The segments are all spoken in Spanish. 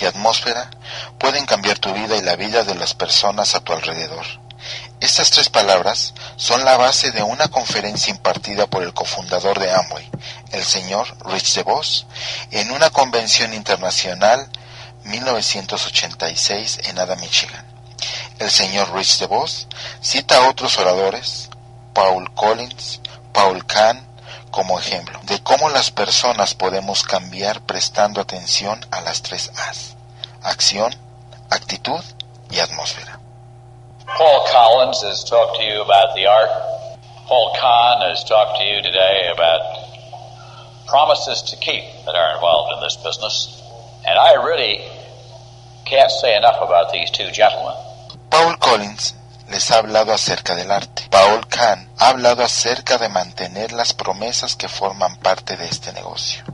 y atmósfera pueden cambiar tu vida y la vida de las personas a tu alrededor. Estas tres palabras son la base de una conferencia impartida por el cofundador de Amway, el señor Rich DeVos, en una convención internacional 1986 en Ada, Michigan. El señor Rich DeVos cita a otros oradores, Paul Collins, Paul Kahn, como ejemplo de cómo las personas podemos cambiar prestando atención a las tres A's, acción, actitud y atmósfera. Paul Collins has talked to you about the art. Paul Kahn has talked to you today about promises to keep that are involved in this business. And I really can't say enough about these two gentlemen. Paul Collins les ha hablado acerca del arte. Paul Kahn ha hablado acerca de mantener las promesas que forman parte de este negocio.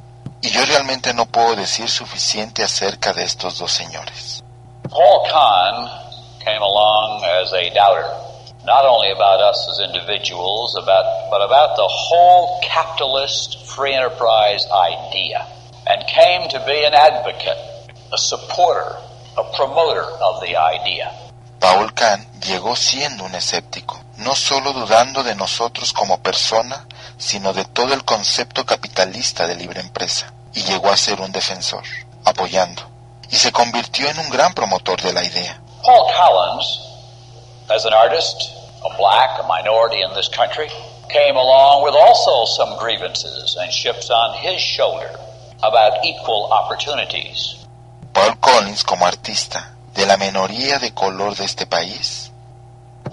Y yo realmente no puedo decir suficiente acerca de estos dos señores. Paul Kahn came along as a doubter, not only about us as individuals, about, but about the whole capitalist free enterprise idea, and came to be an advocate, a supporter, a promoter of the idea. Paul Kahn llegó siendo un escéptico, no solo dudando de nosotros como persona, sino de todo el concepto capitalista de libre empresa, y llegó a ser un defensor, apoyando, y se convirtió en un gran promotor de la idea. Paul Collins, as an artist, a black, a minority in this country, came along with also some grievances and ships on his shoulder about equal opportunities. Paul Collins como artista, de la minoría de color de este país,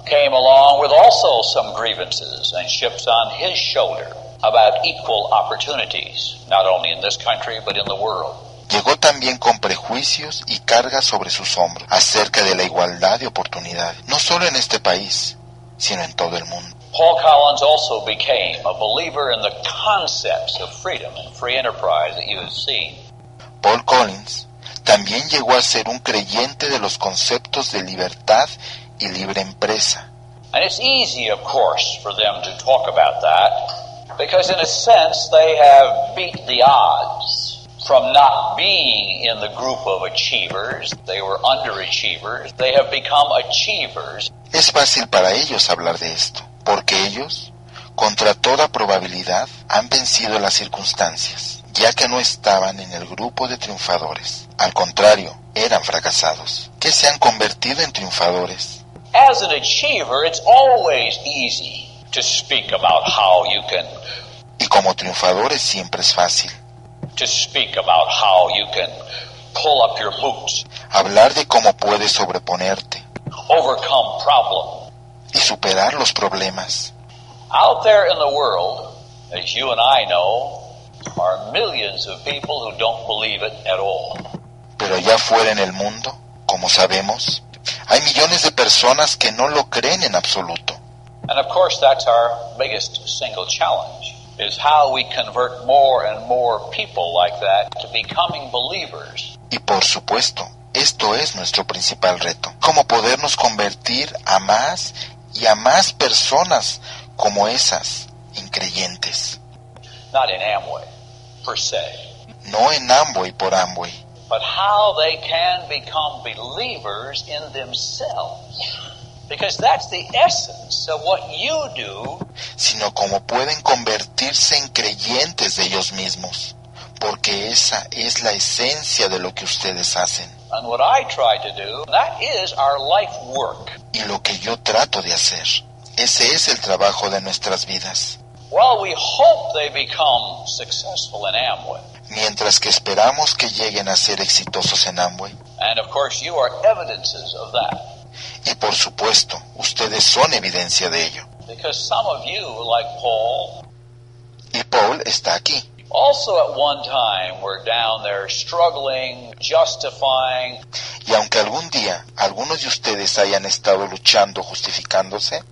came along with also some grievances and ships on his shoulder about equal opportunities, not only in this country but in the world. llegó también con prejuicios y cargas sobre sus hombros acerca de la igualdad de oportunidades, no solo en este país, sino en todo el mundo. Paul Collins also became a believer in the concepts of freedom and free enterprise that you have seen. Paul Collins también llegó a ser un creyente de los conceptos de libertad y libre empresa. And it's easy, of course, for them to talk about that because, in a sense, they have beat the odds from not being in the group of achievers. They were underachievers. They have become achievers. Es fácil para ellos hablar de esto, porque ellos, contra toda probabilidad, han vencido las circunstancias, ya que no estaban en el grupo de triunfadores. Al contrario, eran fracasados, que se han convertido en triunfadores. As an achiever, it's always easy to speak about how you can Y como triunfadores siempre es fácil to speak about how you can pull up your boots, hablar de cómo puedes sobreponerte overcome problem. y superar los problemas. Out there in the world, as you and I know, are millions of people who don't believe it at all. Pero allá afuera en el mundo, como sabemos, hay millones de personas que no lo creen en absoluto. And of course, that's our biggest single challenge is how we convert more and more people like that to becoming believers. Y por supuesto, esto es nuestro principal reto. Cómo podernos convertir a más y a más personas como esas, increyentes. Not in Amway, per se, No en Amway por Amway, but how they can become believers in themselves. Because that's the essence of what you do sino cómo pueden convertirse en creyentes de ellos mismos. Porque esa es la esencia de lo que ustedes hacen. and what I try to do. That is our life work. Y lo que yo trato de hacer. Ese es el trabajo de nuestras vidas. Well, we hope they become successful in Amway. Mientras que esperamos que lleguen a ser exitosos en Amway. And of course, you are evidences of that. Y por supuesto, ustedes son evidencia de ello. Because some of you, like Paul, Y Paul está aquí. also at one time were down there struggling, justifying, Y aunque algún día algunos de ustedes hayan estado luchando, justificándose,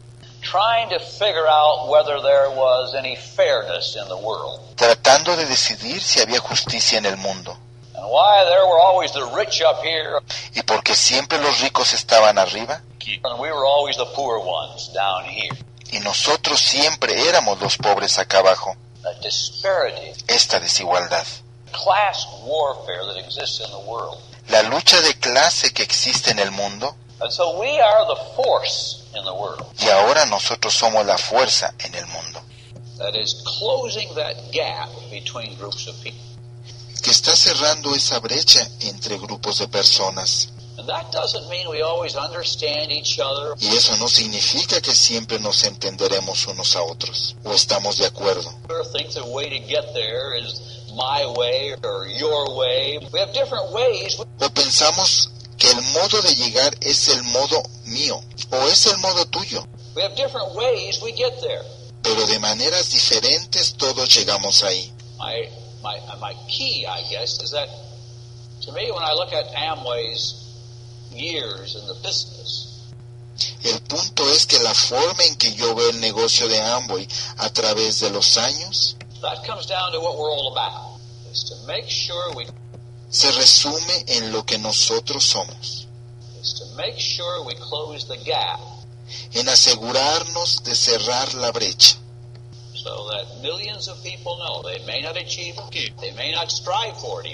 tratando de decidir si había justicia en el mundo, and why there were always the rich up here. Y porque siempre los ricos estaban arriba, and we were always the poor ones down here. y nosotros siempre éramos los pobres acá abajo. Esta desigualdad, class warfare that exists in the world. la lucha de clase que existe en el mundo, And so we are the force in the world y ahora nosotros somos la fuerza en el mundo, that is closing that gap between groups of people. que está cerrando esa brecha entre grupos de personas. And that doesn't mean we always understand each other. Y eso no significa que siempre nos entenderemos unos a otros o estamos de acuerdo. O pensamos que el modo de llegar es el modo mío o es el modo tuyo, We have different ways we get there. pero de maneras diferentes todos llegamos ahí. My my my key, I guess, is that to me when I look at Amway's years in the business, El punto es que la forma en que yo veo el negocio de Amway a través de los años that comes down to what we're all about. Is to make sure we se resume en lo que nosotros somos, en asegurarnos de cerrar la brecha,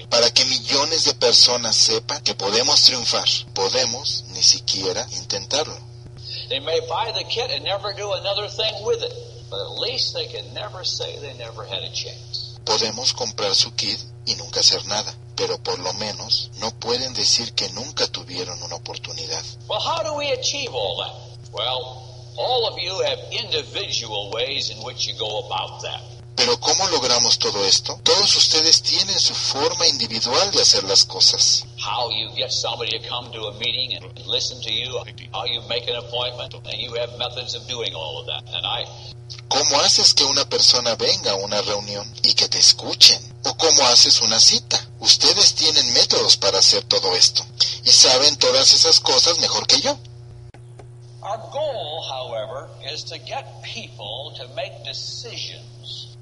para que millones de personas sepan que podemos triunfar, podemos ni siquiera intentarlo. They may buy the kit and never do another thing with it, but at least they can never say they never had a chance. Podemos comprar su kit y nunca hacer nada, pero por lo menos no pueden decir que nunca tuvieron una oportunidad. Well, how do we achieve all that? Well, all of you have individual ways in which you go about that. Pero ¿cómo logramos todo esto? Todos ustedes tienen su forma individual de hacer las cosas. How you get somebody to come to a meeting and listen to you, how you make an appointment, and you have methods of doing all of that. And I, ¿Cómo haces que una persona venga a una reunión y que te escuchen? ¿O cómo haces una cita? Ustedes tienen métodos para hacer todo esto y saben todas esas cosas mejor que yo. our goal, however, is to get people to make decisions.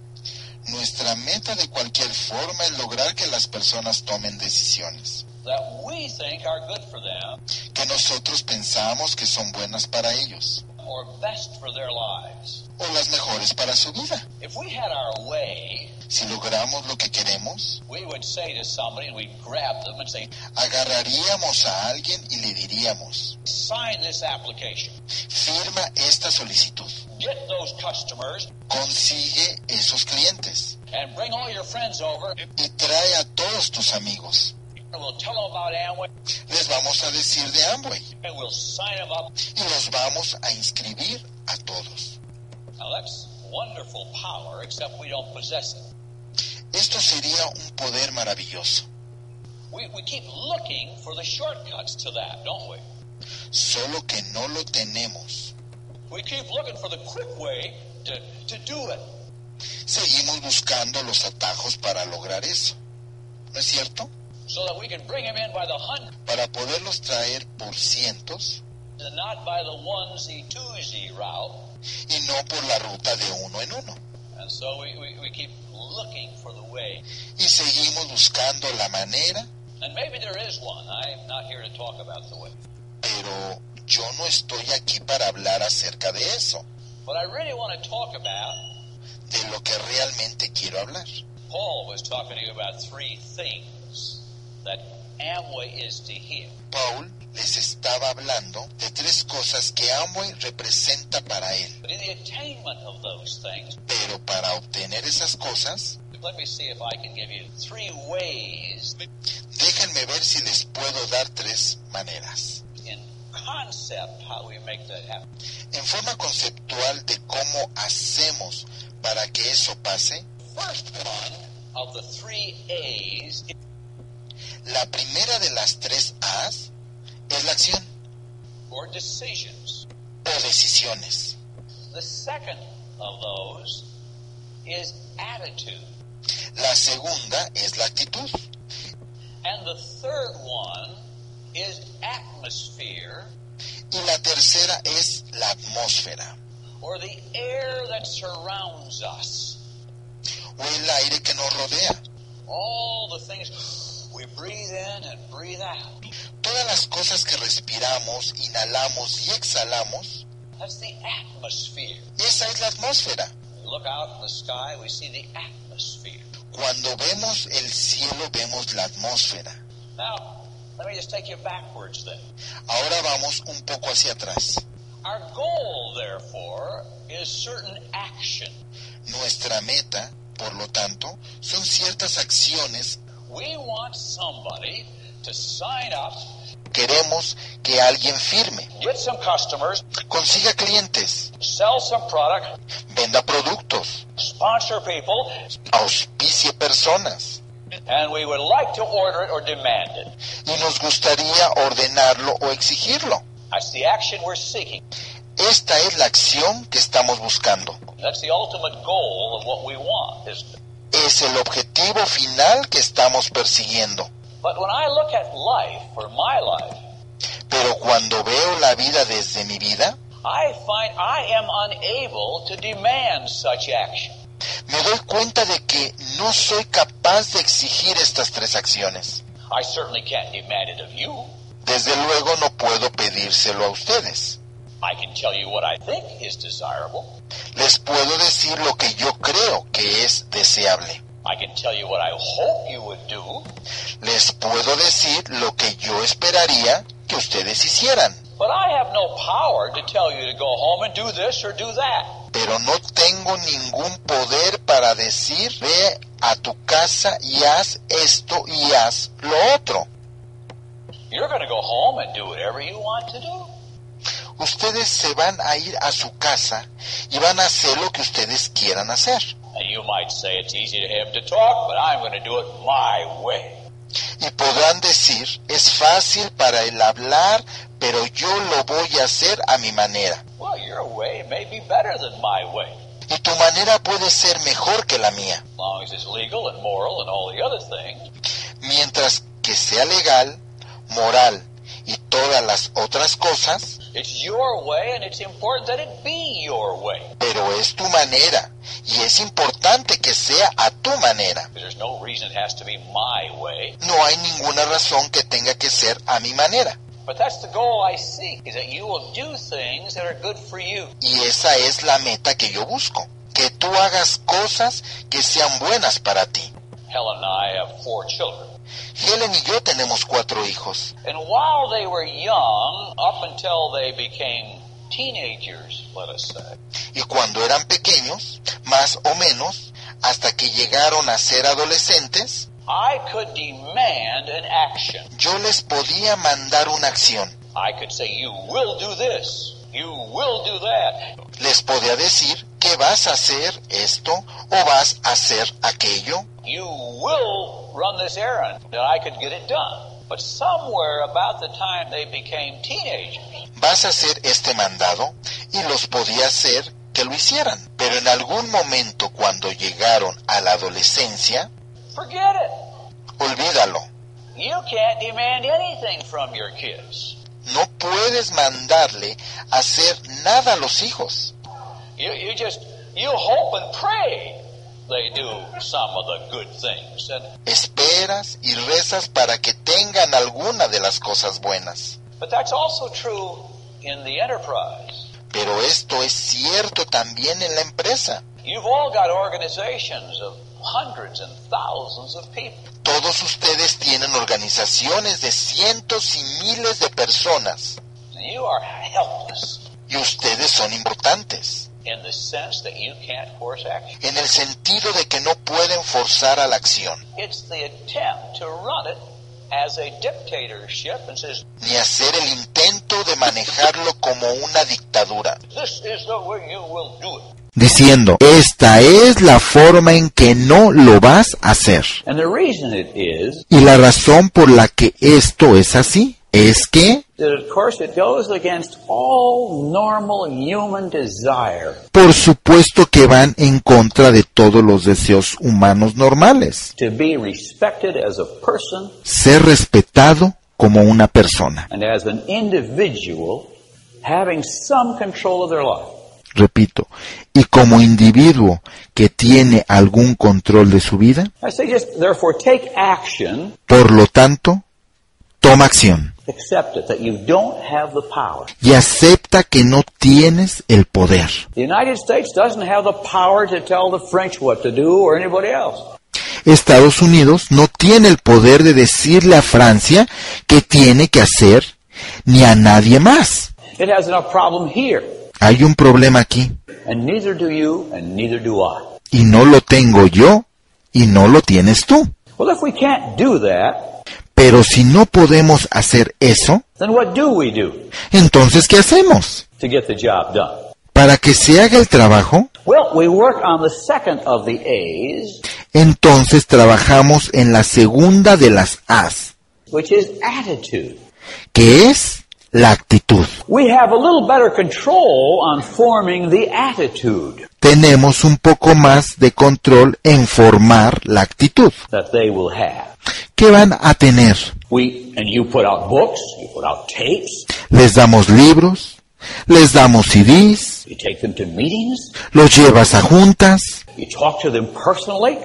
Nuestra meta de cualquier forma es lograr que las personas tomen decisiones. That we think are good for them. Que nosotros pensamos que son buenas para ellos or best for their lives. o las mejores para su vida. If we had our way, Si logramos lo que queremos, we would say to somebody and we'd grab them and say, agarraríamos a alguien y le diríamos, sign this application. firma esta solicitud, Get those customers consigue esos clientes and bring all your friends over y trae a todos tus amigos. Les vamos a decir de Amway and we'll sign them up. y los vamos a inscribir a todos. Esto sería un poder maravilloso, We, we keep looking for the shortcuts to that, don't we? solo que no lo tenemos. We keep looking for the quick way to, to do it. Seguimos buscando los atajos para lograr eso. ¿No es cierto? So that we can bring them in by the hundred Para poderlos traer por cientos and not by the onesie twosie route. y no por la ruta de uno en uno. And so we, we, we keep looking for the way. Y seguimos buscando la manera, And maybe there is one. I'm not here to talk about the way. pero yo no estoy aquí para hablar acerca de eso, But I really want to talk about, de lo que realmente quiero hablar. Paul was talking to you about three things that Amway is to him. Paul les estaba hablando de tres cosas que Amway representa para él, But in the attainment of those things, pero para obtener esas cosas, let me see if I can give you three ways déjenme ver si les puedo dar tres maneras. En forma conceptual de cómo hacemos para que eso pase, la primera de las tres A's es la acción or decisions. o decisiones. The second of those is attitude. La segunda es la actitud. And the third one is atmosphere, Y la tercera es la atmósfera or the air that surrounds us. o el aire que nos rodea. All the things we breathe in and breathe out. Todas las cosas que respiramos, inhalamos y exhalamos, That's the atmosphere. esa es la atmósfera. We look out in the sky, we see the atmosphere. Cuando vemos el cielo vemos la atmósfera. Now, let me just take you backwards then. Ahora vamos un poco hacia atrás. Our goal, therefore, is certain action. Nuestra meta, por lo tanto, son ciertas acciones. We want somebody to sign up, Queremos que alguien firme, get some customers, consiga clientes, sell some product, venda productos, sponsor people, auspicie personas. and we would like to order it or demand it. Y nos gustaría ordenarlo o exigirlo. That's the action we're seeking. Esta es la acción que estamos buscando. Es el objetivo final que estamos persiguiendo. Pero cuando veo la vida desde mi vida, I find I am unable to demand such action. me doy cuenta de que no soy capaz de exigir estas tres acciones. I certainly can't demand it of you. Desde luego no puedo pedírselo a ustedes. I can tell you what I think is desirable. Les puedo decir lo que yo creo que es deseable. I can tell you what I hope you would do. Les puedo decir lo que yo esperaría que ustedes hicieran. But I have no power to tell you to go home and do this or do that. Pero no tengo ningún poder para decir, ve a tu casa y haz esto y haz lo otro. You're going to go home and do whatever you want to do. Ustedes se van a ir a su casa y van a hacer lo que ustedes quieran hacer. Y podrán decir, es fácil para él hablar, pero yo lo voy a hacer a mi manera. Well, your way may be better than my way, Y tu manera puede ser mejor que la mía, mientras que sea legal, moral y todas las otras cosas, It's your way, and it's important that it be your way. pero es tu manera y es importante que sea a tu manera. There's no reason it has to be my way. No hay ninguna razón que tenga que ser a mi manera. But that's the goal I seek, is that you will do things that are good for you. Y esa es la meta que yo busco, que tú hagas cosas que sean buenas para ti. Helen and I have four children. Helen y yo tenemos cuatro hijos. And while they were young, up until they became teenagers, let us say, Y cuando eran pequeños, más o menos, hasta que llegaron a ser adolescentes, I could demand an action. yo les podía mandar una acción. I could say, you will do this. You will do that. Les podía decir que vas a hacer esto o vas a hacer aquello. You will run this errand. And I could get it done. But somewhere about the time they became teenagers, Vas a hacer este mandado y los podía hacer que lo hicieran. Pero en algún momento cuando llegaron a la adolescencia, forget it. olvídalo. You can't demand anything from your kids. No puedes mandarle hacer nada a los hijos. You, you just, you hope and pray they do some of the good things. And, Esperas y rezas para que tengan alguna de las cosas buenas. but that's also true in the enterprise. Pero esto es cierto también en la empresa. You've all got organizations of hundreds and thousands of people. Todos ustedes tienen organizaciones de cientos y miles de personas you are helpless y ustedes son importantes in the sense that you can't force action. en el sentido de que no pueden forzar a la acción It's the attempt to run it as a dictatorship and says, ni hacer el intento de manejarlo como una dictadura, this is the way you will do it. diciendo, esta es la forma en que no lo vas a hacer. And the reason it is, Y la razón por la que esto es así es que, that of course it goes against all normal human desire por supuesto que van en contra de todos los deseos humanos normales. to be respected as a person Ser respetado como una persona. and as an individual having some control of their life. Repito, y como individuo que tiene algún control de su vida, I say just therefore take action, por lo tanto, toma acción accept it that you don't have the power. y acepta que no tienes el poder. The United States doesn't have the power to tell the French what to do or anybody else. Estados Unidos no tiene el poder de decirle a Francia qué tiene que hacer, ni a nadie más. It has enough problem here, Hay un problema aquí, and neither do you, and neither do I. y no lo tengo yo, y no lo tienes tú. Well, if we can't do that, Pero si no podemos hacer eso, then what do we do entonces ¿qué hacemos? to get the job done? Para que se haga el trabajo, Well, we work on the second of the A's, entonces trabajamos en la segunda de las A's, which is attitude. que es la actitud. Tenemos un poco más de control en formar la actitud. ¿Qué van a tener? We books, you put out tapes, Les damos libros, les damos CDs, you take them to meetings, los llevas a juntas, you talk to them personally,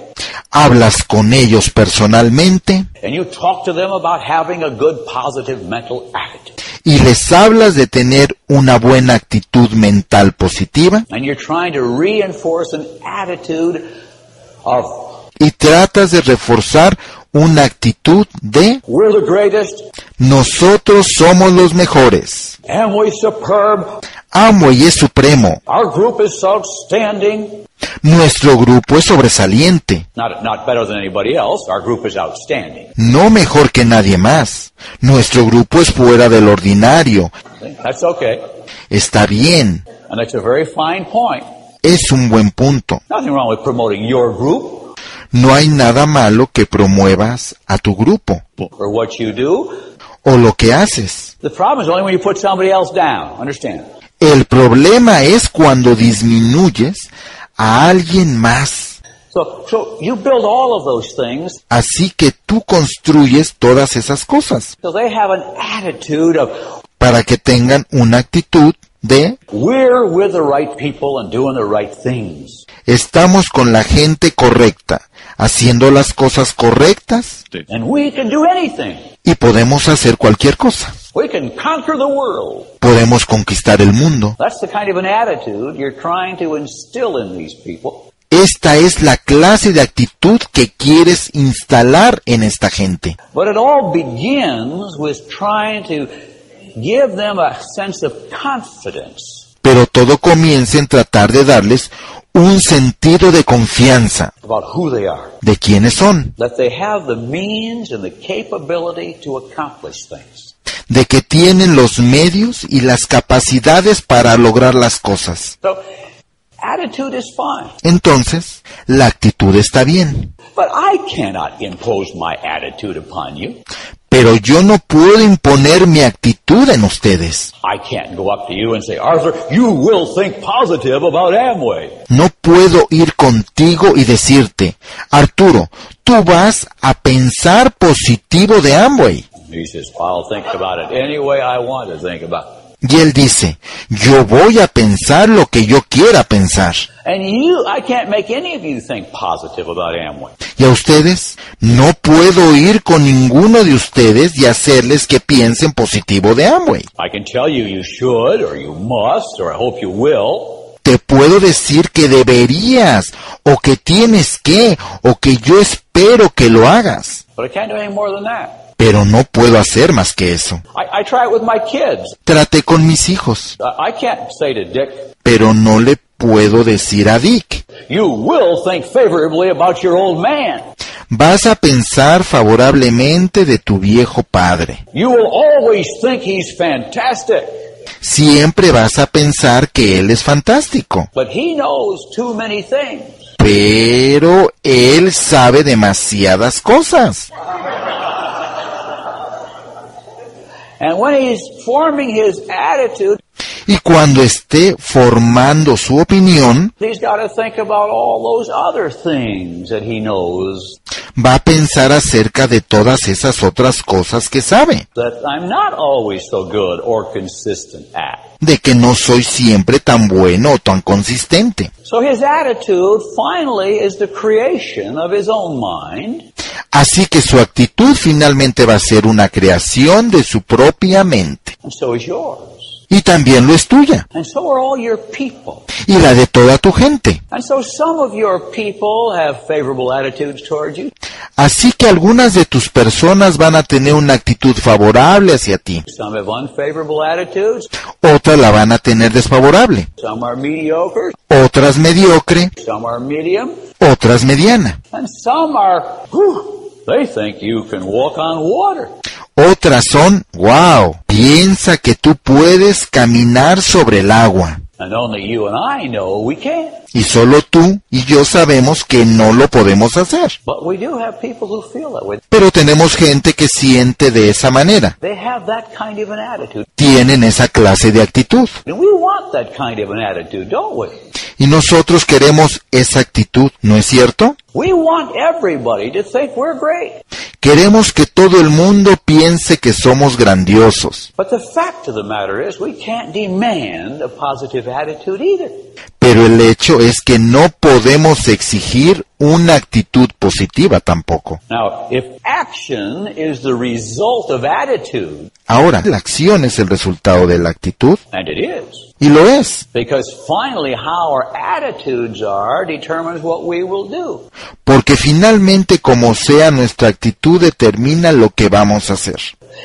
hablas con ellos personalmente. And you talk to them about having a good positive mental attitude. y les hablas de tener una buena actitud mental positiva. And you're trying to reinforce an attitude of y tratas de reforzar una actitud de we're the greatest, nosotros somos los mejores. Amway es supremo. our group is outstanding. Nuestro grupo es sobresaliente. No mejor que nadie más. Nuestro grupo es fuera del ordinario. Está bien. And that's a very fine point. Es un buen punto. No hay nada malo que promuevas a tu grupo or what you do. o lo que haces. El problema es cuando disminuyes a alguien más. So, so you build all of those things Así que tú construyes todas esas cosas so they have an attitude of para que tengan una actitud de we're with the right people and doing the right things. estamos con la gente correcta, haciendo las cosas correctas And we can do anything. y podemos hacer cualquier cosa. We can conquer the world. Podemos conquistar el mundo. That's the kind of an attitude you're trying to instill in these people. Esta es la clase de actitud que quieres instalar en esta gente. But it all begins with trying to give them a sense of confidence Pero todo comienza en tratar de darles un sentido de confianza de quiénes son, de que tienen los medios y las capacidades para lograr las cosas. Entonces, la actitud está bien. I. Pero yo no puedo imponer mi actitud en ustedes. I can't go up to you and say, Arthur, you will think positive about Amway. No puedo ir contigo y decirte, Arturo, tú vas a pensar positivo de Amway. Y él dice, yo voy a pensar lo que yo quiera pensar. You. Y a ustedes, no puedo ir con ninguno de ustedes y hacerles que piensen positivo de Amway. Te puedo decir que deberías, o que tienes que, o que yo espero que lo hagas. But I can't do any more than that. Pero no puedo hacer más que eso. I, I try it with my kids. Traté con mis hijos, I can't say to Dick, pero no le puedo decir a Dick. you will think favorably about your old man. Vas a pensar favorablemente de tu viejo padre. You will always think he's fantastic. Siempre vas a pensar que él es fantástico. But he knows too many things. Pero él sabe demasiadas cosas. And when he's forming his attitude, Y cuando esté formando su opinión, he's got to think about all those other things that he knows va a pensar acerca de todas esas otras cosas que sabe, de que no soy siempre tan bueno o tan consistente. Así que su actitud finalmente va a ser una creación de su propia mente. Y también lo es tuya. So are all your people. Y la de toda tu gente. And so some of your people have favorable attitudes towards you. Así que algunas de tus personas van a tener una actitud favorable hacia ti. Some have unfavorable attitudes. Otras la van a tener desfavorable. Some are mediocre. Otras mediocre. Some are medium. Otras mediana. And some are, whew, they think you can walk on water. Otras son, wow, piensa que tú puedes caminar sobre el agua. And only you and I know we can't. Y solo tú y yo sabemos que no lo podemos hacer. But we do have people who feel that way. Pero tenemos gente que siente de esa manera. They have that kind of an attitude. Tienen esa clase de actitud. And we want that kind of an attitude, don't we? Y nosotros queremos esa actitud, ¿no es cierto? We want everybody to think we're great. Queremos que todo el mundo piense que somos grandiosos. But the fact of the matter is we can't demand a positive attitude either. Pero el hecho es que no podemos exigir una actitud positiva tampoco. Now, if action is the result of attitude, Ahora, la acción es el resultado de la actitud, and it is, y lo es, because finally how our attitudes are determines what we will do. porque finalmente como sea nuestra actitud determina lo que vamos a hacer.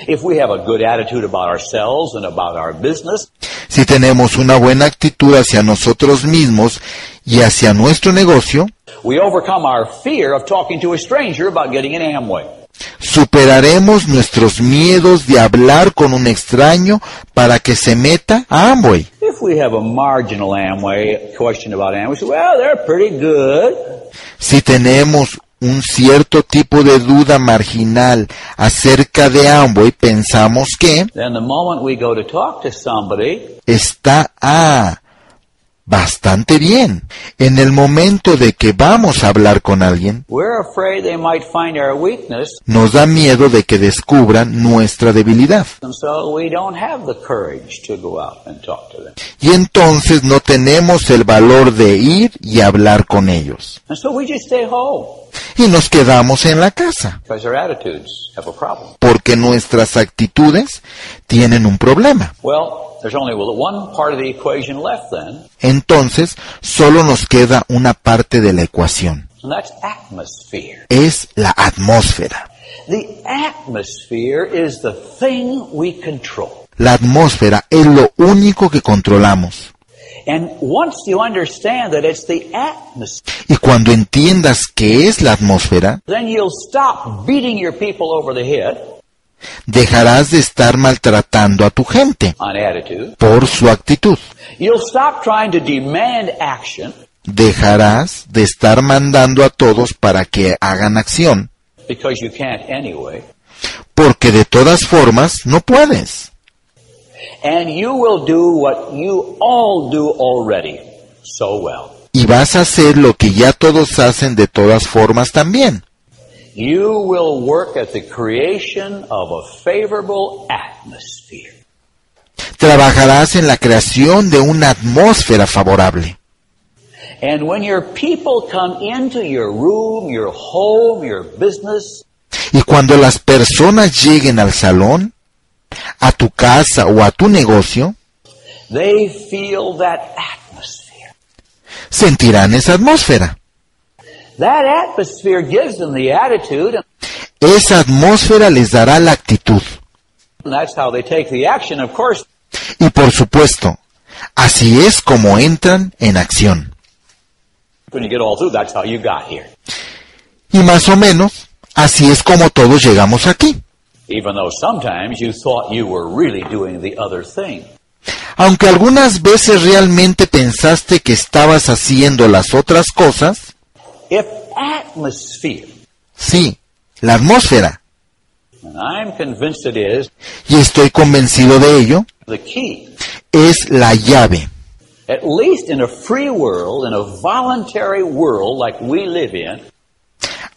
If we have a good attitude about ourselves and about our business, Si tenemos una buena actitud hacia nosotros mismos y hacia nuestro negocio, we overcome our fear of talking to a stranger about getting an Amway. superaremos nuestros miedos de hablar con un extraño para que se meta a Amway. If we have a marginal Amway question about Amway, we say, well, they're pretty good. Si tenemos un cierto tipo de duda marginal acerca de Amway, pensamos que Then the moment we go to talk to somebody, está ah, bastante bien. En el momento de que vamos a hablar con alguien, nos da miedo de que descubran nuestra debilidad. Y entonces no tenemos el valor de ir y hablar con ellos. Y nos quedamos en la casa, porque nuestras actitudes tienen un problema. Well, there's only one part of the equation left then, Entonces solo nos queda una parte de la ecuación. and that's atmosphere. Es la atmósfera. The atmosphere is the thing we control. La atmósfera es lo único que controlamos. And once you understand that it's the atmosphere, Y cuando entiendas qué es la atmósfera, dejarás de estar maltratando a tu gente por su actitud. Dejarás de estar mandando a todos para que hagan acción, porque de todas formas no puedes. And you will do what you all do already so well. Y vas a hacer lo que ya todos hacen de todas formas también. You will work at the creation of a favorable atmosphere. Trabajarás en la creación de una atmósfera favorable. And when your people come into your room, your home, your business, Y cuando las personas lleguen al salón, a tu casa o a tu negocio, they feel that atmosphere. sentirán esa atmósfera. That atmosphere gives them the attitude, Esa atmósfera les dará la actitud. and that's how they take the action. Of course, Y por supuesto, así es como entran en acción. when you get all through, that's how you got here. Y más o menos, así es como todos llegamos aquí. Even though sometimes you thought you were really doing the other thing. Aunque algunas veces realmente pensaste que estabas haciendo las otras cosas, If atmosphere sí, la atmósfera and I'm convinced it is, y estoy convencido de ello, the key. es la llave. At least in a free world, in a voluntary world like we live in,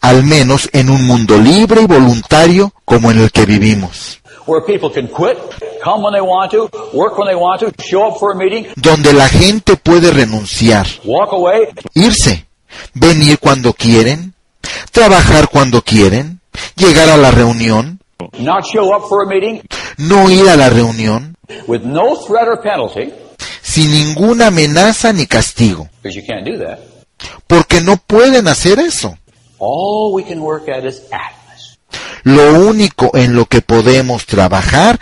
al menos en un mundo libre y voluntario como en el que vivimos, where people can quit, come when they want to, work when they want to, show up for a meeting, donde la gente puede renunciar, walk away, irse, venir cuando quieren, trabajar cuando quieren, llegar a la reunión, not show up for a meeting, no ir a la reunión, with no threat or penalty, sin ninguna amenaza ni castigo, porque no pueden hacer eso. All we can work at is atmosphere. Lo único en lo que podemos trabajar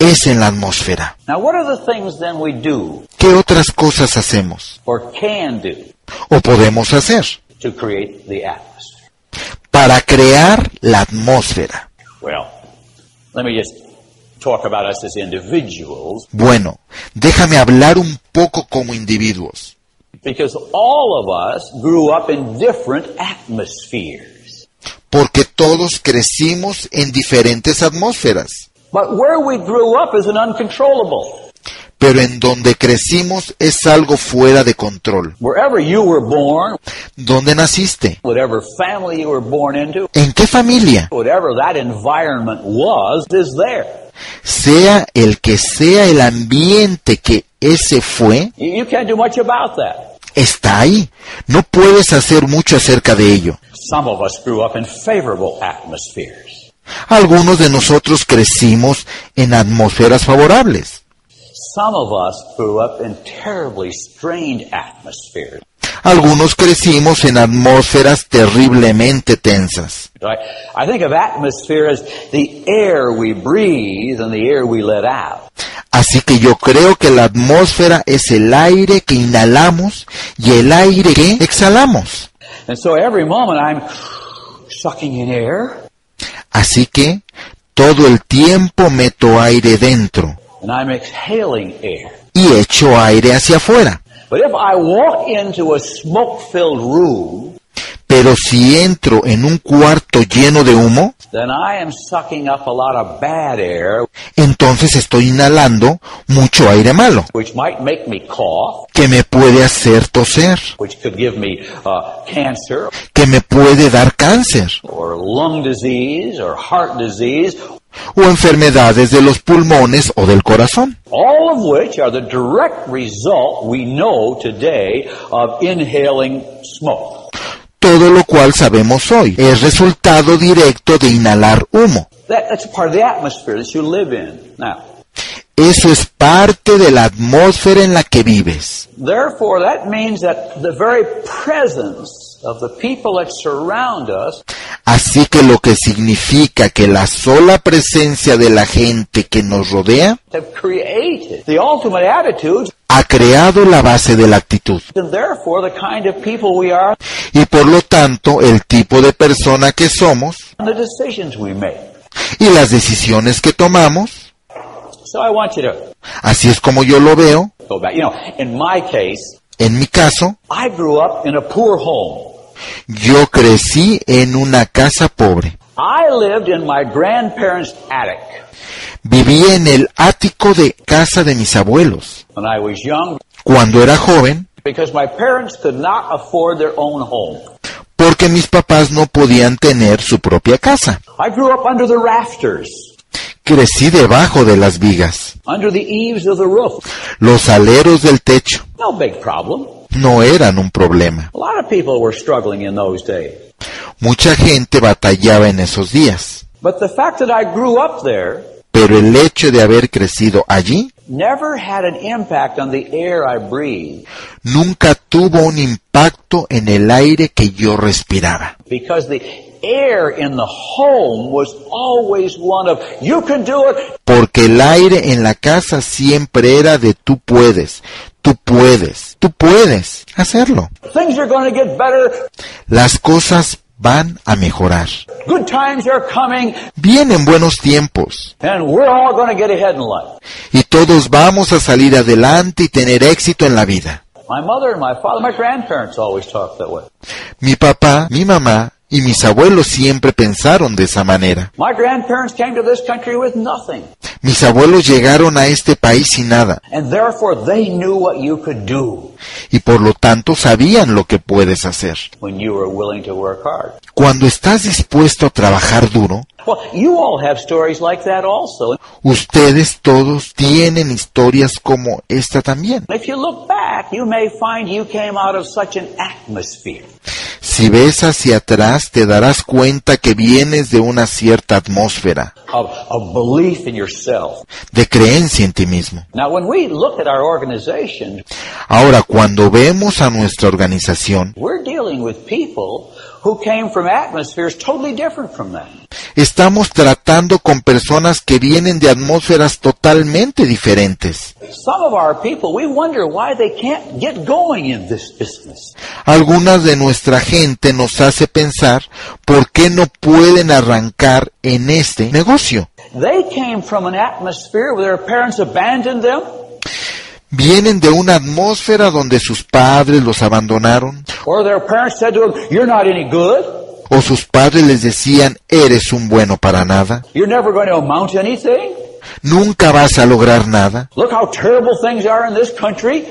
es en la atmósfera. Now, what are the things then we do ¿Qué otras cosas hacemos o podemos hacer to create the atmosphere? para crear la atmósfera? Well, let me just talk about us as individuals Bueno, déjame hablar un poco como individuos, because all of us grew up in different atmospheres. porque todos crecimos en diferentes atmósferas, But where we grew up is an uncontrollable. pero en donde crecimos es algo fuera de control. Wherever you were born, ¿Dónde naciste? whatever family you were born into, ¿En qué familia? whatever that environment was, is there. Sea el que sea el ambiente que ese fue, You, you can't do much about that. está ahí. No puedes hacer mucho acerca de ello. Some of us grew up in favorable atmospheres. Algunos de nosotros crecimos en atmósferas favorables. Some of us grew up in terribly strained atmospheres. Algunos crecimos en atmósferas terriblemente tensas. I, I think of atmosphere as the air we breathe and the air we let out. Así que yo creo que la atmósfera es el aire que inhalamos y el aire que exhalamos. And so every moment I'm sucking in air Así que todo el tiempo meto aire dentro and I'm exhaling air. y echo aire hacia afuera. But if I walk into a smoke-filled room, Pero si entro en un cuarto lleno de humo, then I am sucking up a lot of bad air, entonces estoy inhalando mucho aire malo, which might make me cough, que me puede hacer toser, which could give me uh, cancer que me puede dar cáncer or lung disease or heart disease, o enfermedades de los pulmones o del corazón. Todo lo cual sabemos hoy es resultado directo de inhalar humo. Eso es parte de la atmósfera en la que vives. therefore, that means that the very presence of the people that surround us Así que lo que significa que la sola presencia de la gente que nos rodea ha creado la base de la actitud and therefore the kind of people we are y por lo tanto el tipo de persona que somos and the decisions we make. y las decisiones que tomamos. So I want you to Así es como yo lo veo. En mi caso, I grew up in a poor home. yo crecí en una casa pobre. I lived in my grandparents' attic. Viví en el ático de casa de mis abuelos. when I was young Cuando era joven, because my parents could not afford their own home. porque mis papás no podían tener su propia casa. I grew up under the rafters, Crecí debajo de las vigas. under the eaves of the roof. Los aleros del techo No big problem. no eran un problema. A lot of people were struggling in those days. Mucha gente batallaba en esos días. But the fact that I grew up there Pero el hecho de haber crecido allí never had an impact on the air I breathed nunca tuvo un impacto en el aire que yo respiraba. because the air in the home was always one of, you can do it, Porque el aire en la casa siempre era de tú puedes, tú puedes, tú puedes hacerlo. things are going to get better, Las cosas van a mejorar. good times are coming, Vienen buenos tiempos and we're all going to get ahead in life. y todos vamos a salir adelante y tener éxito en la vida. My mother and my father, my grandparents always talked that way. Mi papá, mi mamá Y mis abuelos siempre pensaron de esa manera. My grandparents came to this country with nothing, Mis abuelos llegaron a este país sin nada and therefore they knew what you could do y por lo tanto sabían lo que puedes hacer. when you were willing to work hard. Cuando estás dispuesto a trabajar duro, ustedes todos tienen historias como esta también. If you look back, you may find you came out of such an atmosphere. Si ves hacia atrás te darás cuenta que vienes de una cierta atmósfera of, of. De creencia en ti mismo. Now, when we look at our organization, Ahora, cuando vemos a nuestra organización, we're dealing with people who came from atmospheres totally different from that. estamos tratando con personas que vienen de atmósferas totalmente diferentes. Some of our people, we wonder why they can't get going in this business. Algunas de nuestra gente nos hace pensar por qué no pueden arrancar en este negocio. They came from an atmosphere where their parents abandoned them, Vienen de una atmósfera donde sus padres los abandonaron or their parents said to them, You're not any good. o sus padres les decían eres un bueno para nada, You're never going to amount to anything. nunca vas a lograr nada. Look how terrible things are in this country.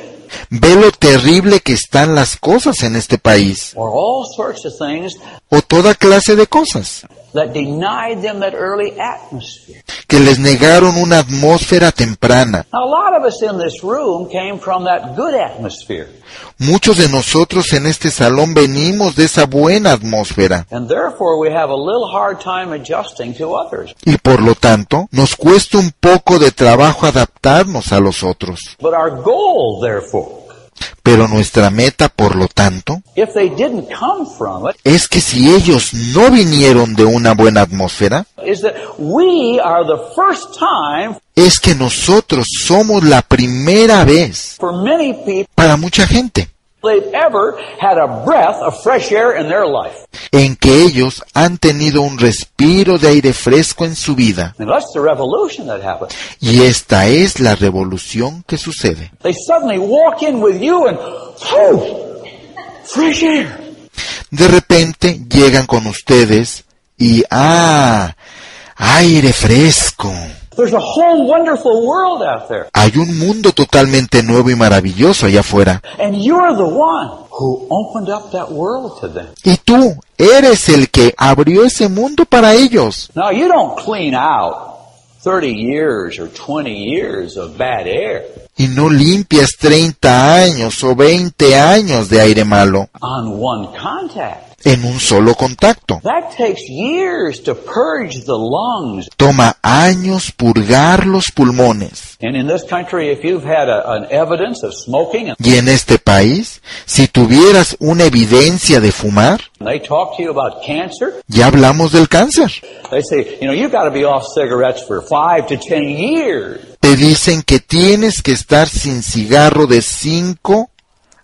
Ve lo terrible que están las cosas en este país Or all sorts of things o toda clase de cosas that denied them that early atmosphere. que les negaron una atmósfera temprana. Now, a lot of us in this room came from that good atmosphere. Muchos de nosotros en este salón venimos de esa buena atmósfera And therefore, we have a little hard time adjusting to others. y por lo tanto nos cuesta un poco de trabajo adaptarnos a los otros. But our goal, therefore, Pero nuestra meta, por lo tanto, es que si ellos no vinieron de una buena atmósfera, es que nosotros somos la primera vez para mucha gente they've ever had a breath of fresh air in their life. en que ellos han tenido un respiro de aire fresco en su vida. And that's the revolution that happened. Y esta es la revolución que sucede. They suddenly walk in with you and, fresh air. De repente llegan con ustedes y ¡ah! aire fresco. There's a whole wonderful world out there. Hay un mundo totalmente nuevo y maravilloso allá afuera. And you're the one who opened up that world to them. Y tú eres el que abrió ese mundo para ellos. Now, you don't clean out 30 years or 20 years of bad air Y no limpias 30 años o 20 años de aire malo on one contact. En un solo contacto. That takes years to purge the lungs. Toma años purgar los pulmones. And in this country, if you've had a, an evidence of smoking and Y en este país, si tuvieras una evidencia de fumar, ya hablamos del cáncer. they say, you know, you've got to be off cigarettes for five to ten years. Te dicen que tienes que estar sin cigarro de 5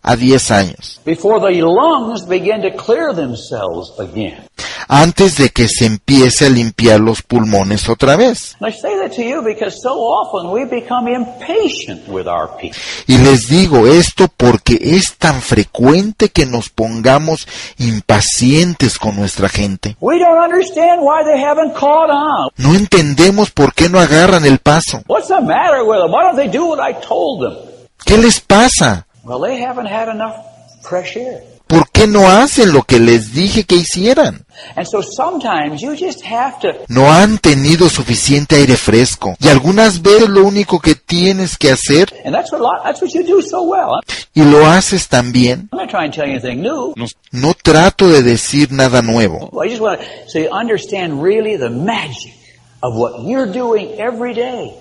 a 10 años before the lungs begin to clear themselves again. antes de que se empiece a limpiar los pulmones otra vez. And I say that to you because so often we become impatient with our people. Y les digo esto porque es tan frecuente que nos pongamos impacientes con nuestra gente. We don't understand why they haven't caught on. No entendemos por qué no agarran el paso. What's the matter with them? Why don't they do what I told them? ¿Qué les pasa? Well, they haven't had enough fresh air. ¿Por qué no hacen lo que les dije que hicieran? And so sometimes you just have to No han tenido suficiente aire fresco. Y algunas veces lo único que tienes que hacer, And that's what a lot, that's what you do so well. y lo haces también, I'm not trying to tell you anything new. no trato de decir nada nuevo. I just want to so you understand really the magic of what you're doing every day.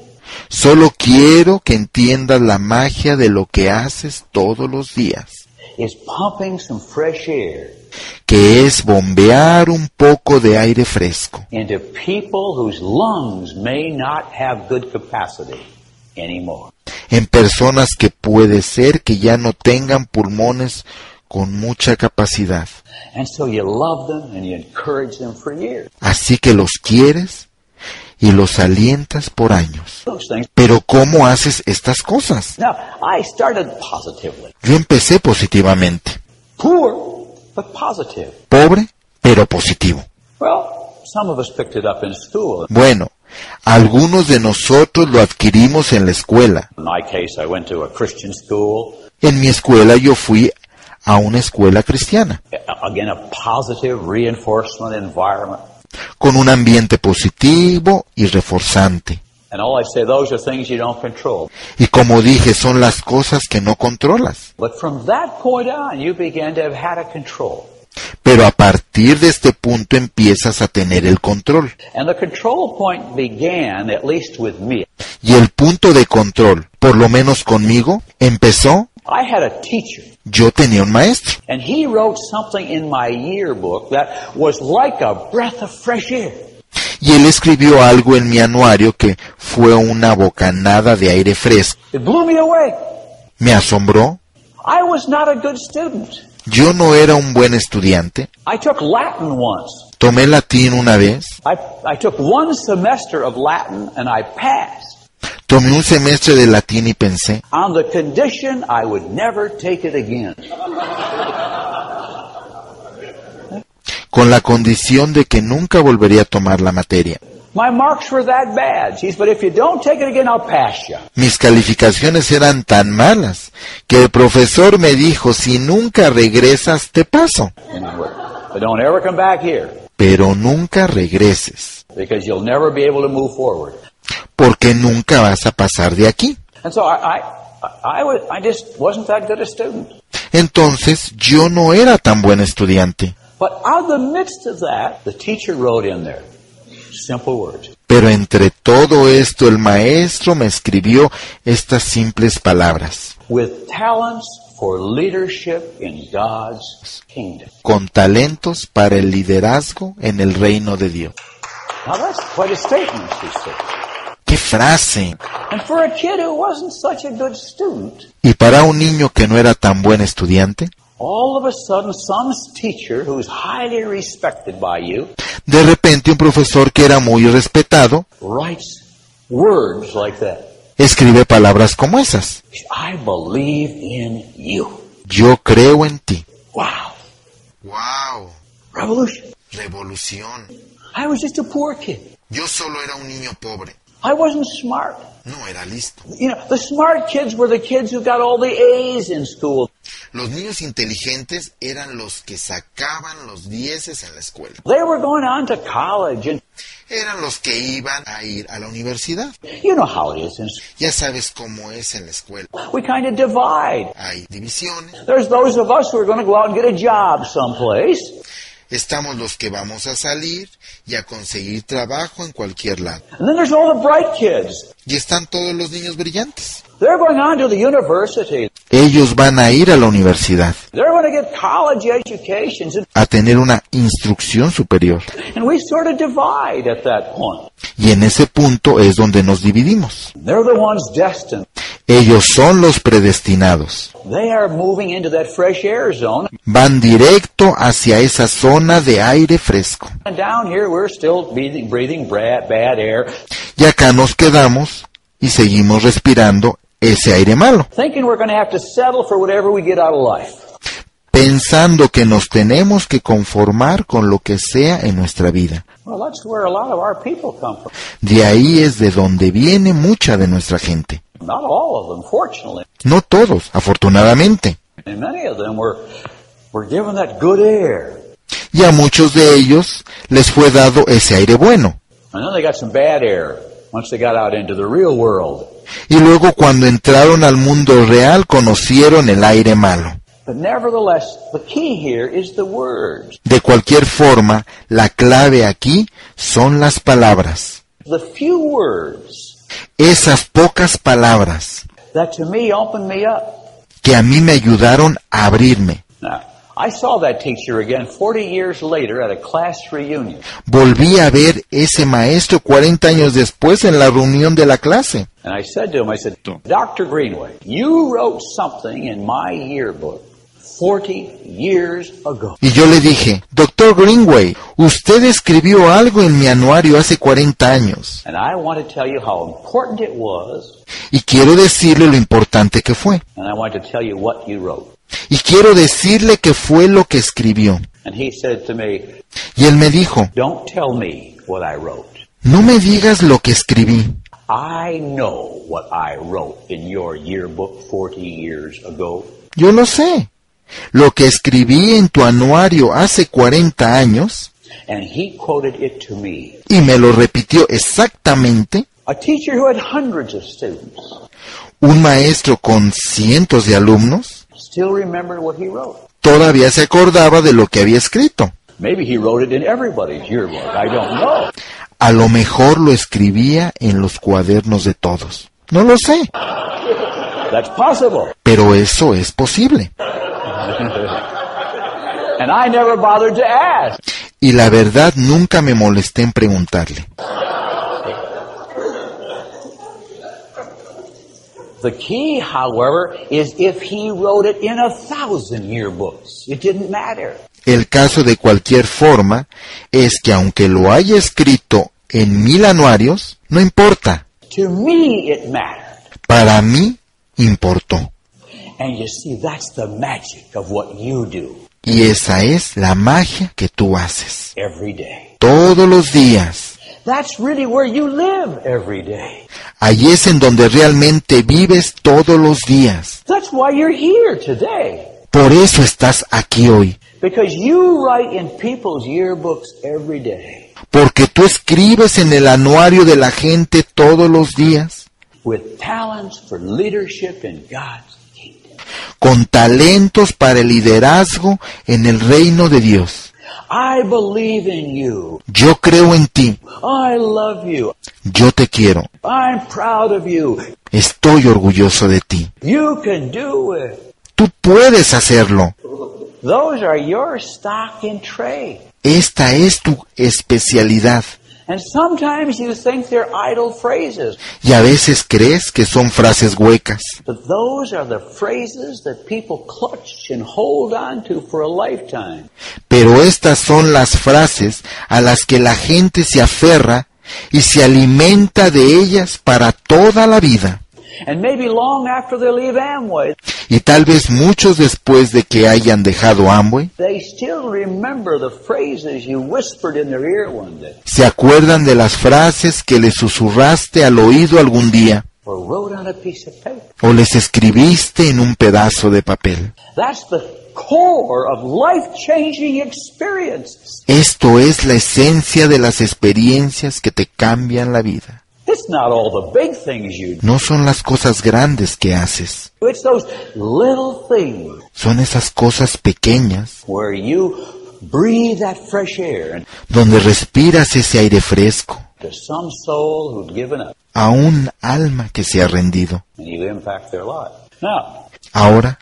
Solo quiero que entiendas la magia de lo que haces todos los días, Is pumping some fresh air que es bombear un poco de aire fresco en personas que puede ser que ya no tengan pulmones con mucha capacidad. And so you love them and you encourage them for years. Así que los quieres y los alientas por años. Pero ¿cómo haces estas cosas? Yo empecé positivamente, Poor, but positive. pobre, pero positivo. Well, some of us picked it up in school. Bueno, algunos de nosotros lo adquirimos en la escuela. In my case, I went to a Christian school. En mi escuela yo fui a una escuela cristiana, Con un ambiente positivo y reforzante. And all I say, those are things you don't control. Y como dije, son las cosas que no controlas. But from that point on, you began to have had a control. Pero a partir de este punto empiezas a tener el control. And the control point began, at least with me. Y el punto de control, por lo menos conmigo, empezó, I had a teacher, yo tenía un maestro. and he wrote something in my yearbook that was like a breath of fresh air. Y él escribió algo en mi anuario que fue una bocanada de aire fresco. It blew me away. Me asombró. I was not a good student. Yo no era un buen estudiante. I took Latin once. Tomé latín una vez. I, I took one semester of Latin and I passed Tomé un semestre de latín y pensé, on the condition I would never take it again. con la condición de que nunca volvería a tomar la materia. My marks were that bad. She said, but if you don't take it again, I'll pass you. Mis calificaciones eran tan malas que el profesor me dijo, si nunca regresas, te paso. But don't ever come back here Pero nunca regreses, because you'll never be able to move forward. Porque nunca vas a pasar de aquí. And so I, I, I, was, I just wasn't that good a student. Entonces yo no era tan buen estudiante. But out of the midst of that, the teacher wrote in there simple words. Pero entre todo esto el maestro me escribió estas simples palabras. With talents for leadership in God's kingdom. Con talentos para el liderazgo en el reino de Dios. Now that's quite a statement. ¡Qué frase! Y para un niño que no era tan buen estudiante, de repente un profesor que era muy respetado escribe palabras como esas. Yo creo en ti. Wow. ¡Wow! Revolution. Revolución. I was just a poor kid. Yo solo era un niño pobre. I wasn't smart. No era listo. You know, the smart kids were the kids who got all the A's in school. Los niños inteligentes eran los que sacaban los dieces en la escuela. They were going on to college and Eran los que iban a ir a la universidad. you know how it is. in Ya sabes cómo es en la escuela. We kind of divide. Hay divisiones. There's those of us who are going to go out and get a job someplace. Estamos los que vamos a salir y a conseguir trabajo en cualquier lado. And then there's all the bright kids. Y están todos los niños brillantes. They're going on to the university. Ellos van a ir a la universidad, They're going to get college educations. And, a tener una instrucción superior. and we sort of divide at that point. Y en ese punto es donde nos dividimos. Ellos son los predestinados. They are moving into that fresh air zone. Van directo hacia esa zona de aire fresco. And down here, we're still breathing, breathing bad, bad air, Y acá nos quedamos y seguimos respirando ese aire malo, thinking we're going to have to settle for whatever we get out of life. pensando que nos tenemos que conformar con lo que sea en nuestra vida. De ahí es de donde viene mucha de nuestra gente. Not all of them, fortunately. No todos, afortunadamente. And many of them were, were given that good air. Y a muchos de ellos les fue dado ese aire bueno. And then they got some bad air once they got out into the real world. Y luego cuando entraron al mundo real conocieron el aire malo. But nevertheless, the key here is the words. De cualquier forma, la clave aquí son las palabras. The few words Esas pocas palabras that to me opened me up. que a mí me ayudaron a abrirme. Now, I saw that teacher again 40 years later at a class reunion. Volví a ver ese maestro 40 años después en la reunión de la clase. And I said to him, I said, Dr. Greenway, you wrote something in my yearbook 40 years ago. Y yo le dije, Doctor Greenway, usted escribió algo en mi anuario hace 40 años. And I want to tell you how important it was, Y quiero decirle lo importante que fue. and I want to tell you what you wrote. Y quiero decirle que fue lo que escribió. And he said to me, Y él me dijo, Don't tell me what I wrote. no me digas lo que escribí. I know what I wrote in your yearbook 40 years ago. Yo lo sé. Lo que escribí en tu anuario hace 40 años, And he quoted it to me. y me lo repitió exactamente, A teacher who had hundreds of students un maestro con cientos de alumnos, still remembered what he wrote. todavía se acordaba de lo que había escrito. Maybe he wrote it in everybody's yearbook. I don't know. A lo mejor lo escribía en los cuadernos de todos. No lo sé, That's possible. pero eso es posible. And I never bothered to ask. Y la verdad nunca me molesté en preguntarle. The key, however, is if he wrote it in a thousand yearbooks. It didn't matter. El caso de cualquier forma es que aunque lo haya escrito en mil anuarios, no importa. To me, it mattered. Para mí importó. And you see, that's the magic of what you do Y esa es la magia que tú haces. every day. Todos los días. That's really where you live every day. Allí es en donde realmente vives todos los días. That's why you're here today. Por eso estás aquí hoy. Because you write in people's yearbooks every day Porque tú escribes en el anuario de la gente todos los días. with talents for leadership in God's. Con talentos para el liderazgo en el reino de Dios. I believe in you. Yo creo en ti. I love you. Yo te quiero. I'm proud of you. Estoy orgulloso de ti. You can do it. Tú puedes hacerlo. Those are your stock in trade. Esta es tu especialidad. And sometimes you think they're idle phrases, Y a veces crees que son frases huecas. but those are the phrases that people clutch and hold on to for a lifetime. Pero estas son las frases a las que la gente se aferra y se alimenta de ellas para toda la vida. And maybe long after they leave Amway, Y tal vez muchos después de que hayan dejado Amway, they still remember the phrases you whispered in their ear one day se acuerdan de las frases que les susurraste al oído algún día or wrote on a piece of paper. o les escribiste en un pedazo de papel. That's the core of life-changing experiences. Esto es la esencia de las experiencias que te cambian la vida. It's not all the big things you do. No son las cosas grandes que haces, It's those little things son esas cosas pequeñas where you breathe that fresh air and donde respiras ese aire fresco a un alma que se ha rendido. Ahora,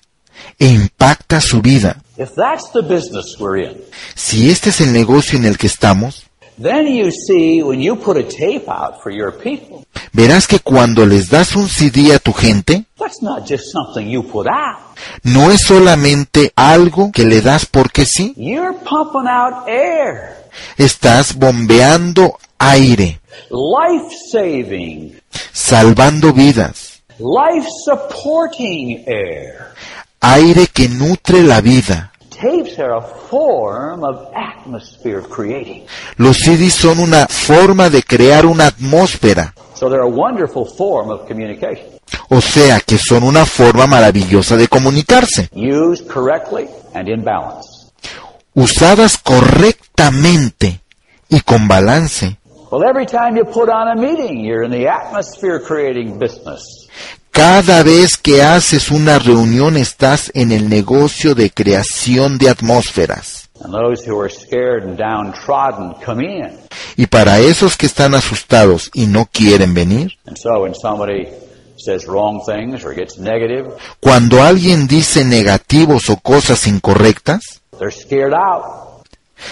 e impacta su vida. if that's the business we're in, Si este es el negocio en el que estamos, then you see when you put a tape out for your people, verás que cuando les das un CD a tu gente, that's not just something you put out. no es solamente algo que le das porque sí, You're pumping out air, estás bombeando aire, salvando vidas, aire que nutre la vida. A atmosphere creating. Los CDs son una forma de crear una atmósfera, So they're a wonderful form of communication. o sea que son una forma maravillosa de comunicarse. Used correctly and in balance. Usadas correctamente y con balance, Cada vez que haces una reunión estás en el negocio de creación de atmósferas. And those who are scared and downtrodden come in. Y para esos que están asustados y no quieren venir, cuando alguien dice negativos o cosas incorrectas, they're scared out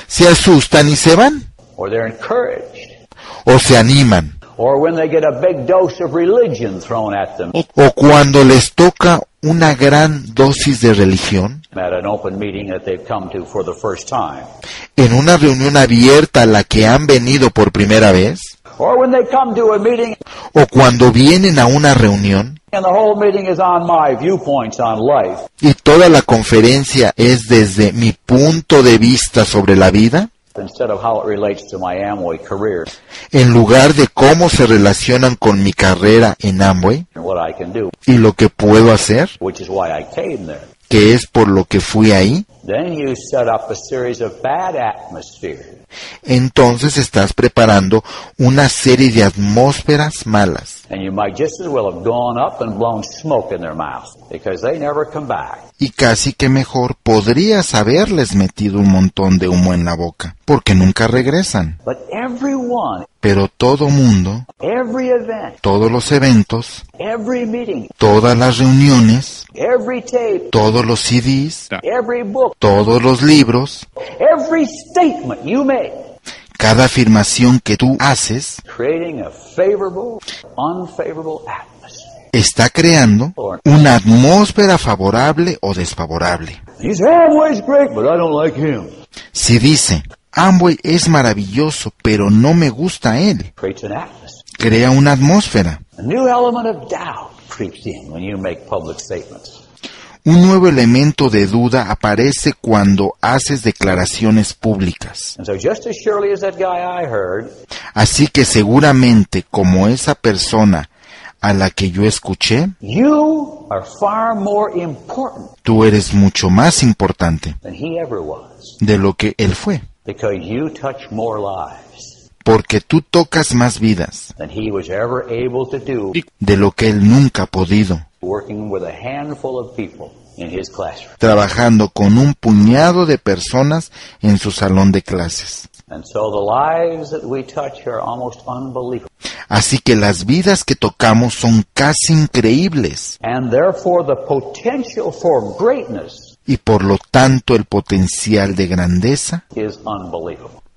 se asustan y se van, o se animan, O cuando les toca una gran dosis de religión, en una reunión abierta a la que han venido por primera vez, Or when they come to a meeting o cuando vienen a una reunión. And the whole meeting is on my viewpoints on life. y toda la conferencia es desde mi punto de vista sobre la vida, Instead of how it relates to my Amway career. En lugar de cómo se relacionan con mi carrera en Amway y lo que puedo hacer, que es por lo que fui ahí, Then you set up a series of bad atmospheres. entonces estás preparando una serie de atmósferas malas. And you might just as well have gone up and blown smoke in their mouth because they never come back. Y casi que mejor podrías haberles metido un montón de humo en la boca, porque nunca regresan. Pero todo mundo, todos los eventos, todas las reuniones, every tape, todos los CDs, every book, todos los libros, every statement you make, cada afirmación que tú haces, creating a favorable, unfavorable atmosphere. está creando una atmósfera favorable o desfavorable. You say, Amway's great, but I don't like him. Si dice, Amway es maravilloso, pero no me gusta él, Creates an atmosphere. Crea una atmósfera. A new element of doubt creeps in when you make public statements. Un nuevo elemento de duda aparece cuando haces declaraciones públicas. Así que seguramente como esa persona a la que yo escuché, tú eres mucho más importante de lo que él fue, porque tú tocas más vidas de lo que él nunca ha podido, trabajando con un puñado de personas en su salón de clases. Así que las vidas que tocamos son casi increíbles y por lo tanto el potencial de grandeza.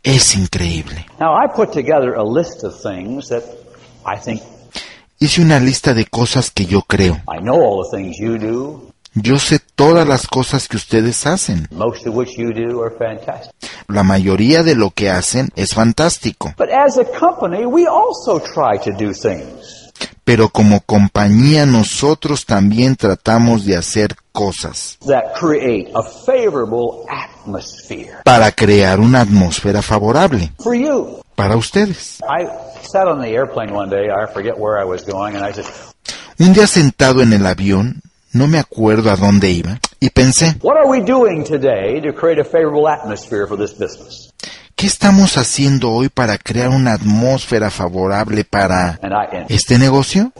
Es increíble. Now I put together a list of things that I think Hice una lista de cosas que yo creo. I know all the things you do, Yo sé todas las cosas que ustedes hacen. most of which you do are fantastic. La mayoría de lo que hacen es fantástico. But as a company, we also try to do things. Pero como compañía nosotros también tratamos de hacer cosas that create a favorable atmosphere para crear una atmósfera favorable para ustedes. I sat on the airplane one day, I forget where I was going, and I said, Un día sentado en el avión, no me acuerdo a dónde iba, y pensé, ¿qué estamos haciendo hoy para crear una atmósfera favorable para este negocio?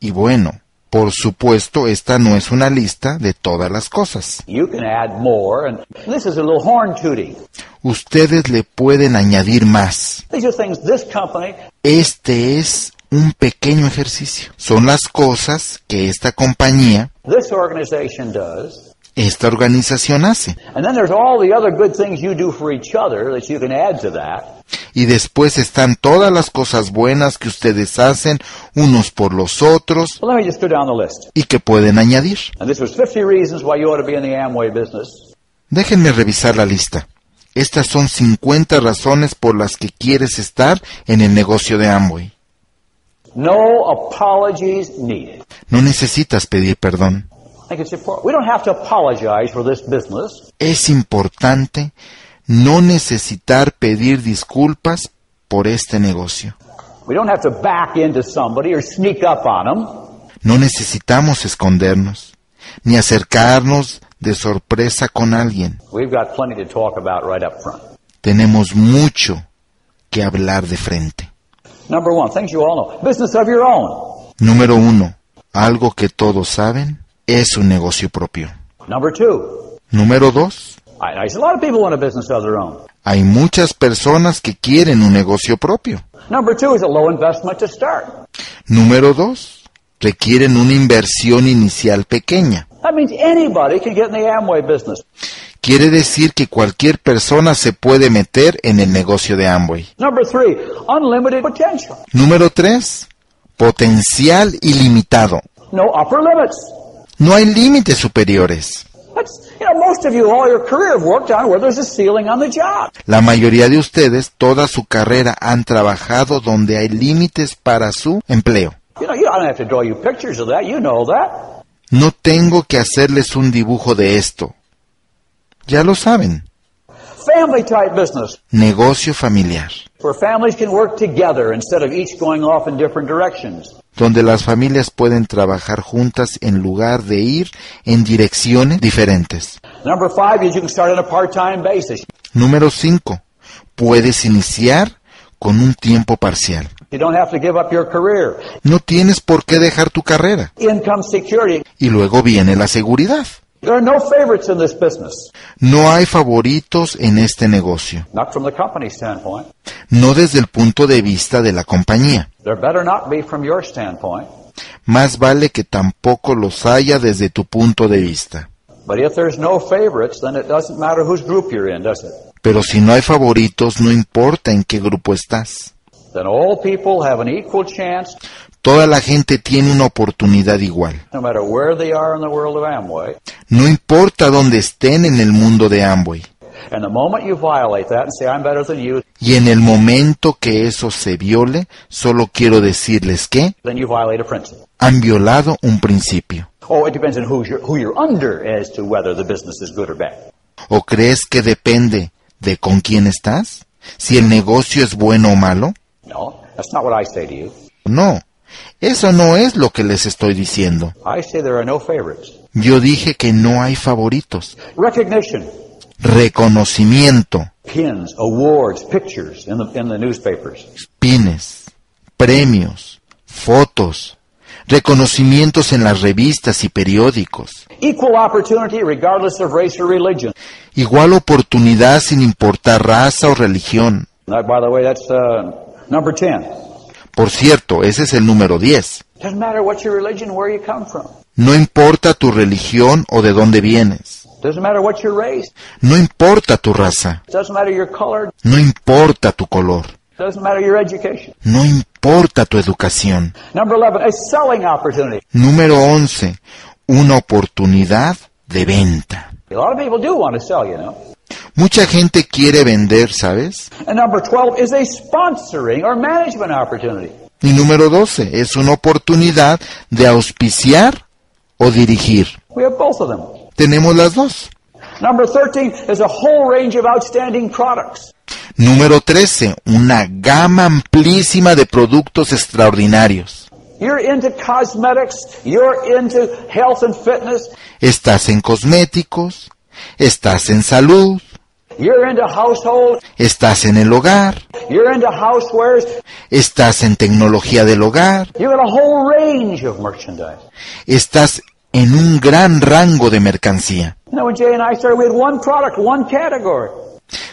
Y bueno, por supuesto, esta no es una lista de todas las cosas. Ustedes le pueden añadir más. Este es un pequeño ejercicio. Son las cosas que esta compañía. Esta organización hace. And then there's all the other good things you do for each other that you can add to that. Y después están todas las cosas buenas que ustedes hacen unos por los otros list. y que pueden añadir. And this was 50 reasons why you ought to be in the Amway business. Déjenme revisar la lista. Estas son 50 razones por las que quieres estar en el negocio de Amway. No apologies needed. No necesitas pedir perdón. I think it's important. We don't have to apologize for this business. Es importante no necesitar pedir disculpas por este negocio. We don't have to back into somebody or sneak up on them. No necesitamos escondernos, ni acercarnos de sorpresa con alguien. We've got plenty to talk about right up front. Tenemos mucho que hablar de frente. Number one, things you all know. Business of your own. Número uno, algo que todos saben, es un negocio propio. Number two, Número dos, hay muchas personas que quieren un negocio propio. Number two is a low investment to start. Número dos, requieren una inversión inicial pequeña. That means anybody can get in the Amway business. Quiere decir que cualquier persona se puede meter en el negocio de Amway. Number three, unlimited potential. Número 3. Potencial ilimitado. No upper limits. No hay límites superiores. La mayoría de ustedes toda su carrera han trabajado donde hay límites para su empleo. No tengo que hacerles un dibujo de esto. Ya lo saben. Family type business Negocio familiar, where families can work together instead of each going off in different directions. Donde las familias pueden trabajar juntas en lugar de ir en direcciones diferentes. Número 5. Puedes iniciar con un tiempo parcial. No tienes por qué dejar tu carrera. Y luego viene la seguridad. There are no favorites in this business. No hay favoritos en este negocio, Not from the company standpoint. no desde el punto de vista de la compañía. There better not be from your standpoint. Más vale que tampoco los haya desde tu punto de vista. But if there's no favorites, then it doesn't matter whose group you're in, does it? Pero si no hay favoritos, no importa en qué grupo estás. Then all people have an equal chance, Toda la gente tiene una oportunidad igual. no matter where they are in the world of Amway. No importa dónde estén en el mundo de Amway. Y en el momento que eso se viole, solo quiero decirles que han violado un principio. Oh. ¿O crees que depende de con quién estás? Si el negocio es bueno o malo? No, eso no es lo que les estoy diciendo. Yo dije que no hay favoritos. Reconocimiento, pines, premios, fotos, reconocimientos en las revistas y periódicos. Igual oportunidad sin importar raza o religión. That, by the way, that's number 10. Por cierto, ese es el número 10. Doesn't matter what your religion, where you come from. No importa tu religión o de dónde vienes. No importa tu raza. No importa tu color. No importa tu educación. Number 11, a selling opportunity. Número 11. Una oportunidad de venta. Mucha gente quiere vender, ¿sabes? And number 12 is a sponsoring or management opportunity. Y número 12. Es una oportunidad de auspiciar o dirigir. We have both of them. Tenemos las dos. Number 13 is a whole range of outstanding products. Número 13. Una gama amplísima de productos extraordinarios. You're into cosmetics, you're into health and fitness, Estás en cosméticos, estás en salud, estás en el hogar, estás en tecnología del hogar, estás en un gran rango de mercancía.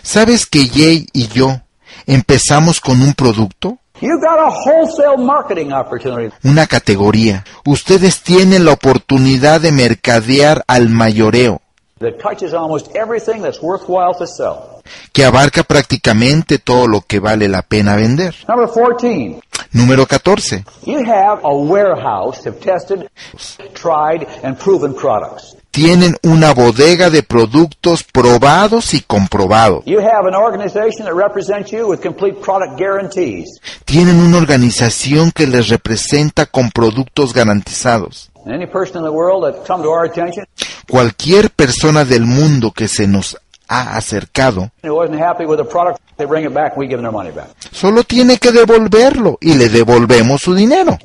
¿Sabes que Jay y yo empezamos con un producto? You got a wholesale marketing opportunity. Una categoría. Ustedes tienen la oportunidad de mercadear al mayoreo, that touches almost everything that's worthwhile to sell. que abarca prácticamente todo lo que vale la pena vender. Number 14, Número 14. you have a warehouse of tested, tried, and proven products. Tienen una bodega de productos probados y comprobados. You have an organization that represents you with complete product guarantees. Tienen una organización que les representa con productos garantizados. Cualquier persona del mundo que se nos ha acercado solo tiene que devolverlo y le devolvemos su dinero.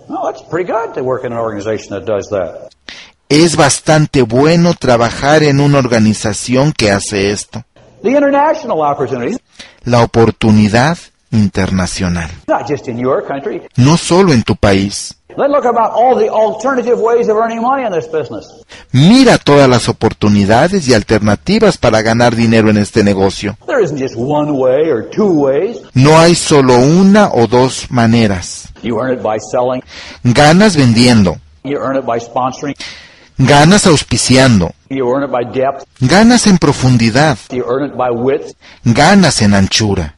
Es bastante bueno trabajar en una organización que hace esto. La oportunidad internacional. No solo en tu país. Let's look about all the alternative ways of earning money in this business. Mira todas las oportunidades y alternativas para ganar dinero en este negocio. No hay solo una o dos maneras. You earn it by selling. Ganas vendiendo, You earn it by sponsoring. ganas auspiciando, You earn it by depth. ganas en profundidad, You earn it by width. ganas en anchura.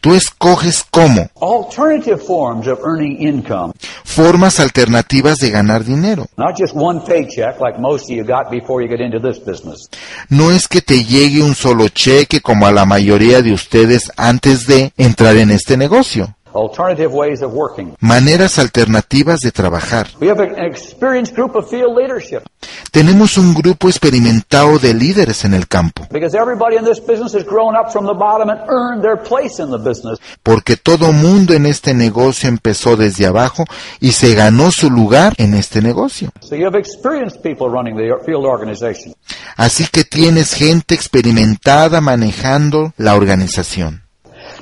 Tú escoges cómo, Alternative forms of earning income. formas alternativas de ganar dinero. Not just one paycheck like most of you got before you get into this business. No es que te llegue un solo cheque como a la mayoría de ustedes antes de entrar en este negocio. Alternative ways of working. Maneras alternativas de trabajar. We have an experienced group of field leadership Tenemos un grupo experimentado de líderes en el campo, because everybody in this business has grown up from the bottom and earned their place in the business. porque todo mundo en este negocio empezó desde abajo y se ganó su lugar en este negocio. So you have experienced people running the field organization. Así que tienes gente experimentada manejando la organización.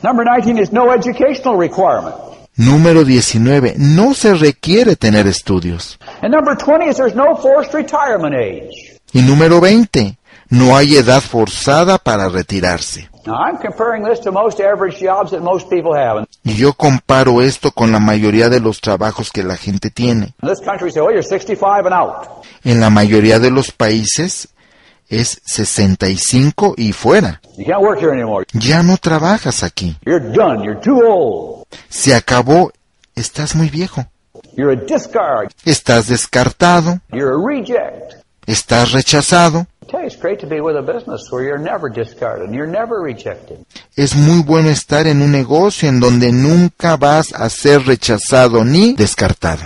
Number 19 is no educational requirement. Número 19. No se requiere tener estudios. And number 20 is there's no forced retirement age. Y número 20. No hay edad forzada para retirarse. Now I'm comparing this to most average jobs that most people have. Y yo comparo esto con la mayoría de los trabajos que la gente tiene. In this country, we say, well, you're 65 and out. En la mayoría de los países es 65 y fuera. You can't work here anymore. Ya no trabajas aquí. You're done. You're too old. Se acabó. Estás muy viejo. You're a discard. Estás descartado. You're a reject. Estás rechazado. Es muy bueno estar en un negocio en donde nunca vas a ser rechazado ni descartado.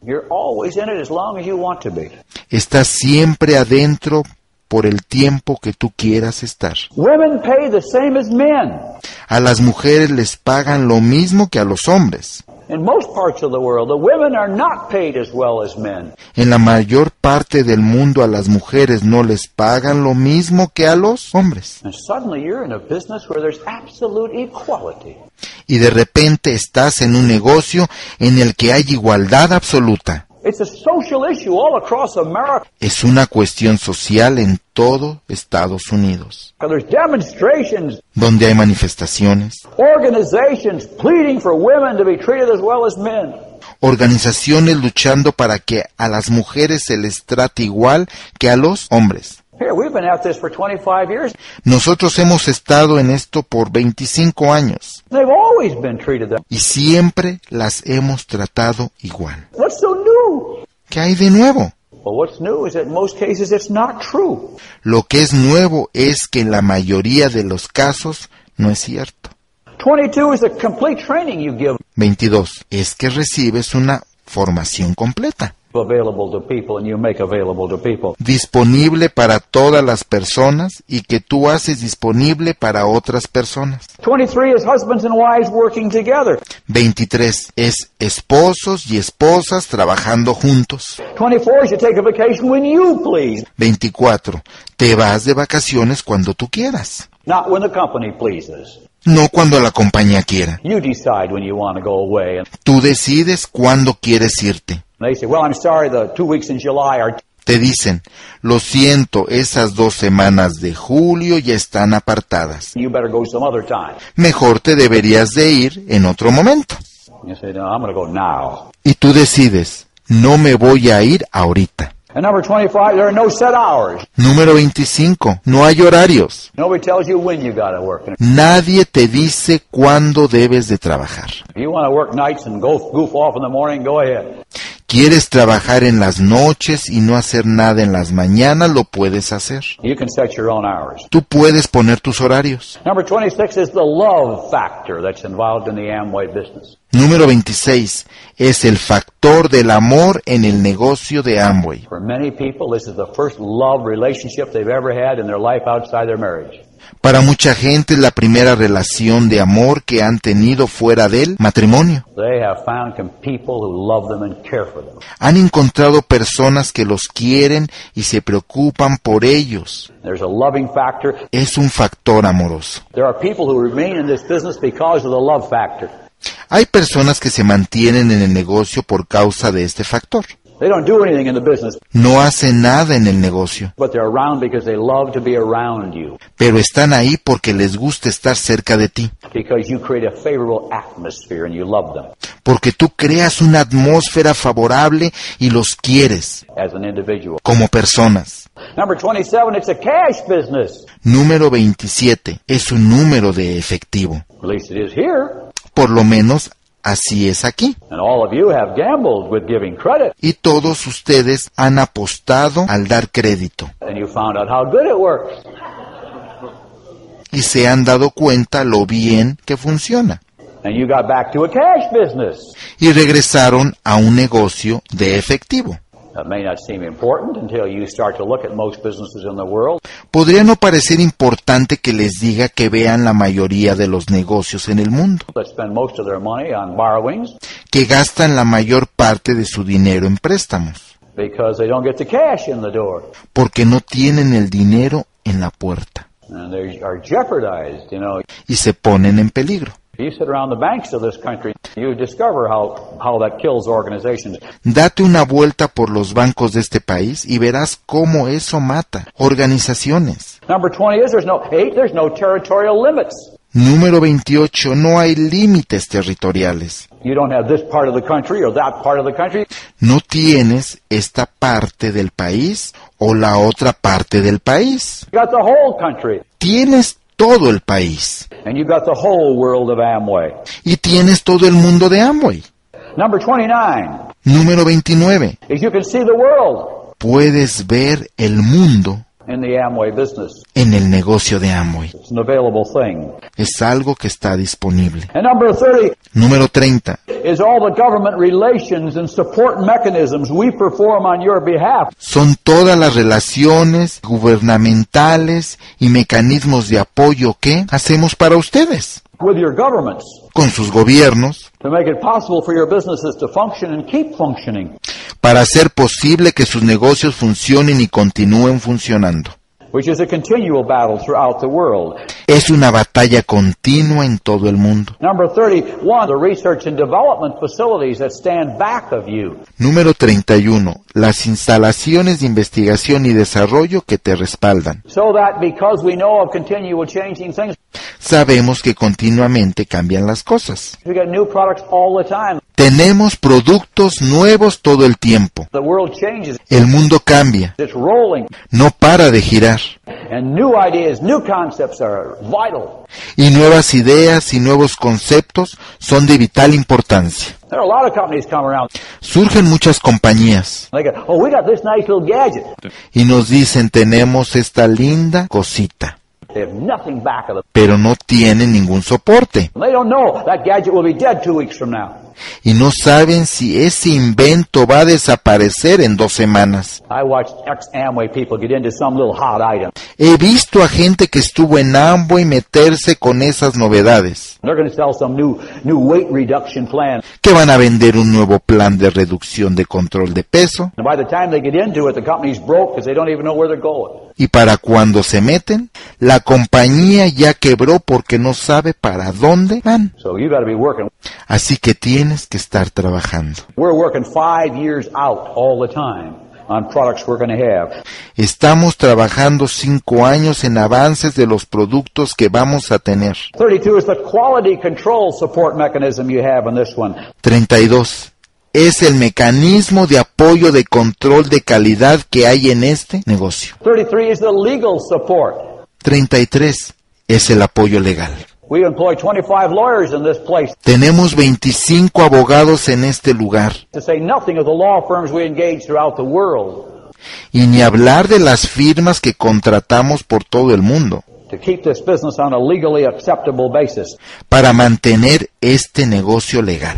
You're always in it as long as you want to be. Estás siempre adentro por el tiempo que tú quieras estar. Women pay the same as men. A las mujeres les pagan lo mismo que a los hombres. In most parts of the world, the women are not paid as well as men. En la mayor parte del mundo a las mujeres no les pagan lo mismo que a los hombres. And suddenly you're in a business where there's absolute equality. Y de repente estás en un negocio en el que hay igualdad absoluta. It's a social issue all across America. Es una cuestión social en todo Estados Unidos, donde hay manifestaciones, organizations pleading for women to be treated as well as men. organizaciones luchando para que a las mujeres se les trate igual que a los hombres. Here, we've been at this for 25 years. Nosotros hemos estado en esto por 25 años They've always been treated that. y siempre las hemos tratado igual. What's so new? ¿Qué hay de nuevo? Well, what's new is that in most cases it's not true. Lo que es nuevo es que en la mayoría de los casos no es cierto. 22 is the complete training you give 22. Es que recibes una formación completa, disponible para todas las personas y que tú haces disponible para otras personas. 23 is husbands and wives working together. 23. Es esposos y esposas trabajando juntos. 24 is you take a vacation when you please, 24. Te vas de vacaciones cuando tú quieras, not when the company pleases. No cuando la compañía quiera. Tú decides cuándo quieres irte. Te dicen, lo siento, esas dos semanas de julio ya están apartadas. you better go some other time. Mejor te deberías de ir en otro momento. Y tú decides, no me voy a ir ahorita. And number 25, there are no set hours. Número 25. No hay horarios. Nobody tells you when you got to work. And Nadie te dice cuándo debes de trabajar. ¿Quieres trabajar en las noches y no hacer nada en las mañanas? Lo puedes hacer. You can set your own hours. Tú puedes poner tus horarios. Number 26 is the love factor that's involved in the Amway business. Número 26. Es el factor del amor en el negocio de Amway. Para mucha gente es la primera relación de amor que han tenido fuera del matrimonio. Han encontrado personas que los quieren y se preocupan por ellos. There's a loving factor. Es un factor amoroso. There are people who remain in this business because of the love factor. Hay personas que se mantienen en el negocio por causa de este factor. They don't do anything in the business, No hacen nada en el negocio, but they're around because they love to be around you, pero están ahí porque les gusta estar cerca de ti, because you create a favorable atmosphere and you love them porque tú creas una atmósfera favorable y los quieres como personas. Number 27, it's a cash business. Número 27. Es un número de efectivo. Por lo menos así es aquí. Y todos ustedes han apostado al dar crédito. Y se han dado cuenta lo bien que funciona. And you got back to a cash business. Y regresaron a un negocio de efectivo. That may not seem important until you start to look at most businesses in the world. Podría no parecer importante que les diga que vean la mayoría de los negocios en el mundo, that spend most of their money on borrowings que gastan la mayor parte de su dinero en préstamos, because they don't get the cash in the door. porque no tienen el dinero en la puerta And they are jeopardized, you know. y se ponen en peligro. You sit around the banks of this country, you discover how, how that kills organizations. Date una vuelta por los bancos de este país y verás cómo eso mata organizaciones. Number 20 is there's no, eight, there's no territorial limits. Número 28. No hay límites territoriales. You don't have this part of the country or that part of the country. No tienes esta parte del país o la otra parte del país. Tienes todo el país And you got the whole world of Amway. y tienes todo el mundo de Amway. Number 29 Número 29. is you can see the world Puedes ver el mundo in the Amway business. en el negocio de Amway. It's an available thing. Es algo que está disponible. And number 30 Número 30. is all the government relations and support mechanisms we perform on your behalf. Son todas las relaciones gubernamentales y mecanismos de apoyo que hacemos para ustedes, with your governments con sus gobiernos, to make it possible for your businesses to function and keep functioning, para hacer posible que sus negocios funcionen y continúen funcionando. Which is a continual battle throughout the world. Es una batalla continua en todo el mundo. Number 31, the research and development facilities that stand back of you. Número 31. Las instalaciones de investigación y desarrollo que te respaldan. So that because we know of continual changing things, Sabemos que continuamente cambian las cosas. we get new products all the time. Tenemos productos nuevos todo el tiempo. The world changes. El mundo cambia, It's rolling. no para de girar. And new ideas, new concepts are vital. Y nuevas ideas y nuevos conceptos son de vital importancia. There are a lot of companies come around. Surgen muchas compañías oh, y nos dicen tenemos esta linda cosita, pero no tienen ningún soporte. Y no saben si ese invento va a desaparecer en dos semanas. I watched ex-Amway people get into some little hot item. He visto a gente que estuvo en Amway meterse con esas novedades, They're going to sell some new, new weight reduction plan. que van a vender un nuevo plan de reducción de control de peso, y para cuando se meten, la compañía ya quebró porque no sabe para dónde van. So. Así que tienes que estar trabajando. We're working five years out all the time on products we're going to have. Estamos trabajando cinco años en avances de los productos que vamos a tener. 32 is the quality control support mechanism you have in this one. 32. Es el mecanismo de apoyo de control de calidad que hay en este negocio. 33 is the legal support. 33. Es el apoyo legal. We employ 25 lawyers in this place Tenemos 25 abogados en este lugar. to say nothing of the law firms we engage throughout the world Y ni hablar de las firmas que contratamos por todo el mundo to keep this business on a legally acceptable basis. para mantener este negocio legal.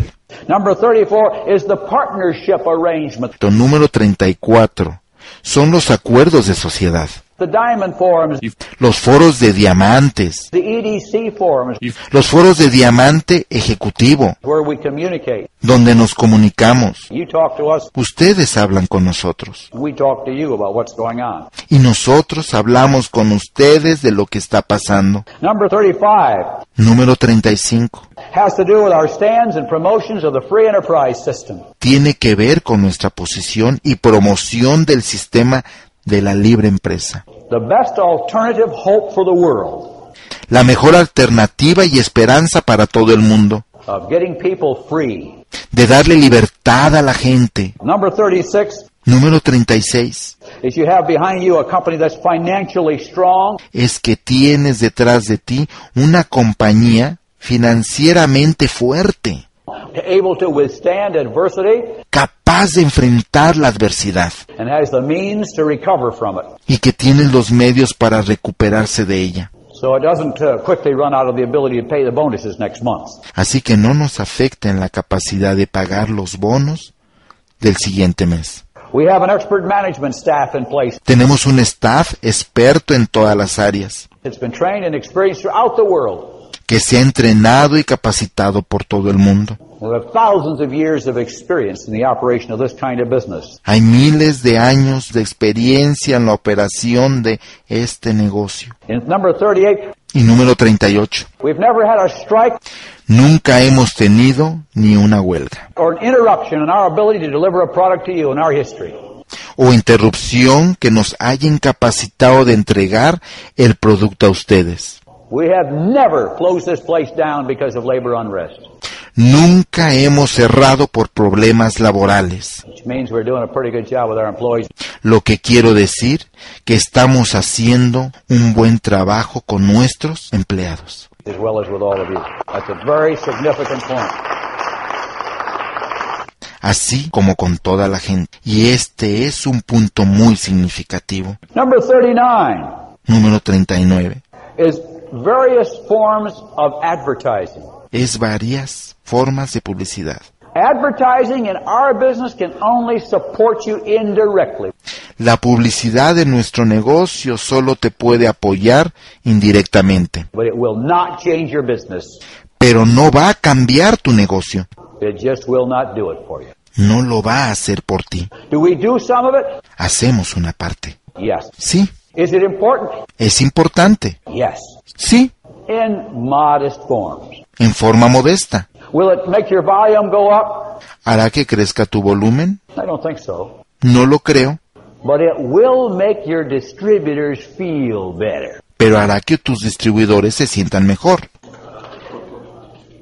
Number 34 is the partnership arrangement. Lo número 34 son los acuerdos de sociedad, los foros de diamantes, the EDC Forums, los foros de diamante ejecutivo, where we communicate. donde nos comunicamos. You talk to us, Ustedes hablan con nosotros we talk to you about what's going on. y nosotros hablamos con ustedes de lo que está pasando. Number 35 Número 35. has to do with our stands and promotions of the free enterprise system. Tiene que ver con nuestra posición y promoción del sistema de la libre empresa. The best alternative hope for the world La mejor alternativa y esperanza para todo el mundo. of getting people free. De darle libertad a la gente. Number 36 Número 36. is you have behind you a company that's financially strong, es que tienes detrás de ti una compañía financieramente fuerte, able to withstand adversity, capaz de enfrentar la adversidad and has the means to recover from it. y que tiene los medios para recuperarse de ella. So it doesn't quickly run out of the ability to pay the bonuses next month. Así que no nos afecta en la capacidad de pagar los bonos del siguiente mes. We have an expert management staff in place. Tenemos un staff experto en todas las áreas, It's been trained and experienced throughout the world. Que se ha entrenado y capacitado por todo el mundo. Hay miles de años de experiencia en la operación de este negocio. In number 38, Y número 38. we've never had a strike Nunca hemos tenido ni una huelga o interrupción que nos haya incapacitado de entregar el producto a ustedes. We have never closed this place down because of labor unrest, Nunca hemos cerrado por problemas laborales. which means we're doing a pretty good job with our employees. Lo que quiero decir que estamos haciendo un buen trabajo con nuestros empleados. as well as with all of you. That's a very significant point. así como con toda la gente. Y este es un punto muy significativo. Number 39 Número 39. is various forms of advertising. Es varias formas de publicidad. Advertising in our business can only support you indirectly. La publicidad de nuestro negocio solo te puede apoyar indirectamente, but it will not change your business. pero no va a cambiar tu negocio. It just will not do it for you. No lo va a hacer por ti. Do we do some of it? Hacemos una parte. Yes. Sí, Is it important? es importante. Yes. Sí, In modest forms. en forma modesta. Will it make your volume go up? ¿Hará que crezca tu volumen? I don't think so. No lo creo, But it will make your distributors feel better. pero hará que tus distribuidores se sientan mejor.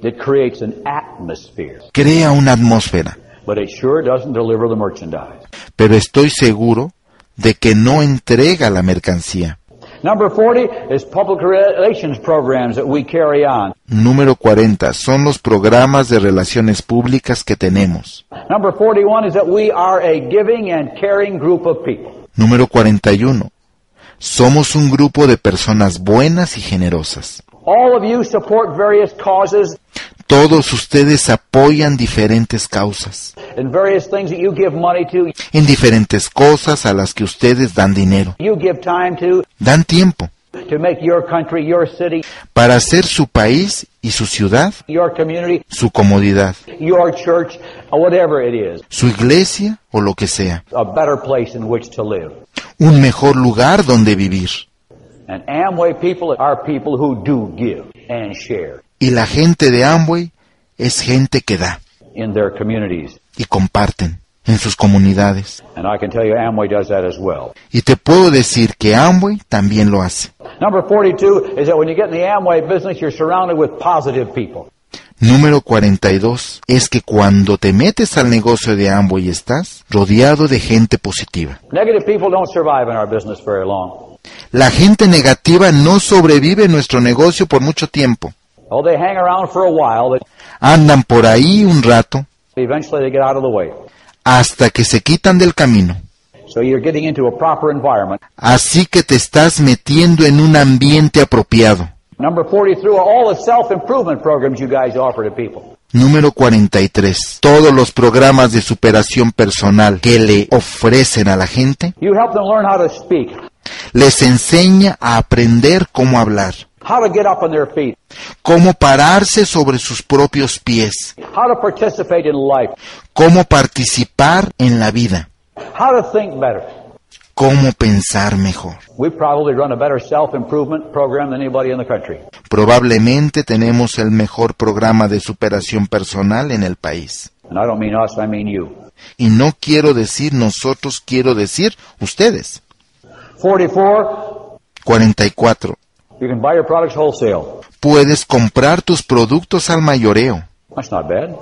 It creates an atmosphere, Crea una atmósfera, but it sure doesn't deliver the merchandise. pero estoy seguro de que no entrega la mercancía. Number 40 is public relations programs that we carry on. Número 40. Son los programas de relaciones públicas que tenemos. Number 41 is that we are a giving and caring group of people. Número 41. Somos un grupo de personas buenas y generosas. Todos ustedes apoyan diferentes causas, and give en diferentes cosas a las que ustedes dan dinero, give dan tiempo to make your country, your city, para hacer su país y su ciudad, su comodidad, your church, or whatever it is, su iglesia o lo que sea, a better place in which to live. un mejor lugar donde vivir. Y la gente de Amway es gente que da in their communities. y comparten en sus comunidades. And I can tell you Amway does that as well. Y te puedo decir que Amway también lo hace. Number 42 is that when you get in the Amway business, you're surrounded with positive people. Número 42 es que cuando te metes al negocio de Amway estás rodeado de gente positiva. Negative people don't survive in our business very long. La gente negativa no sobrevive en nuestro negocio por mucho tiempo. Oh, they hang around for a while, but Andan por ahí un rato eventually they get out of the way. hasta que se quitan del camino. So you're getting into a proper environment. Así que te estás metiendo en un ambiente apropiado. Number 43 are all the self-improvement programs you guys offer to people. Número 43. Todos los programas de superación personal que le ofrecen a la gente You help them learn how to speak, les enseña a aprender cómo hablar, how to get up on their feet, cómo pararse sobre sus propios pies, how to participate in life, cómo participar en la vida, how to think better. cómo pensar mejor. We probably run a better self-improvement program than anybody in the country. Probablemente tenemos el mejor programa de superación personal en el país. And I don't mean us, I mean you. Y no quiero decir nosotros, quiero decir ustedes. 44, 44. You can buy your products wholesale. Puedes comprar tus productos al mayoreo. That's not bad.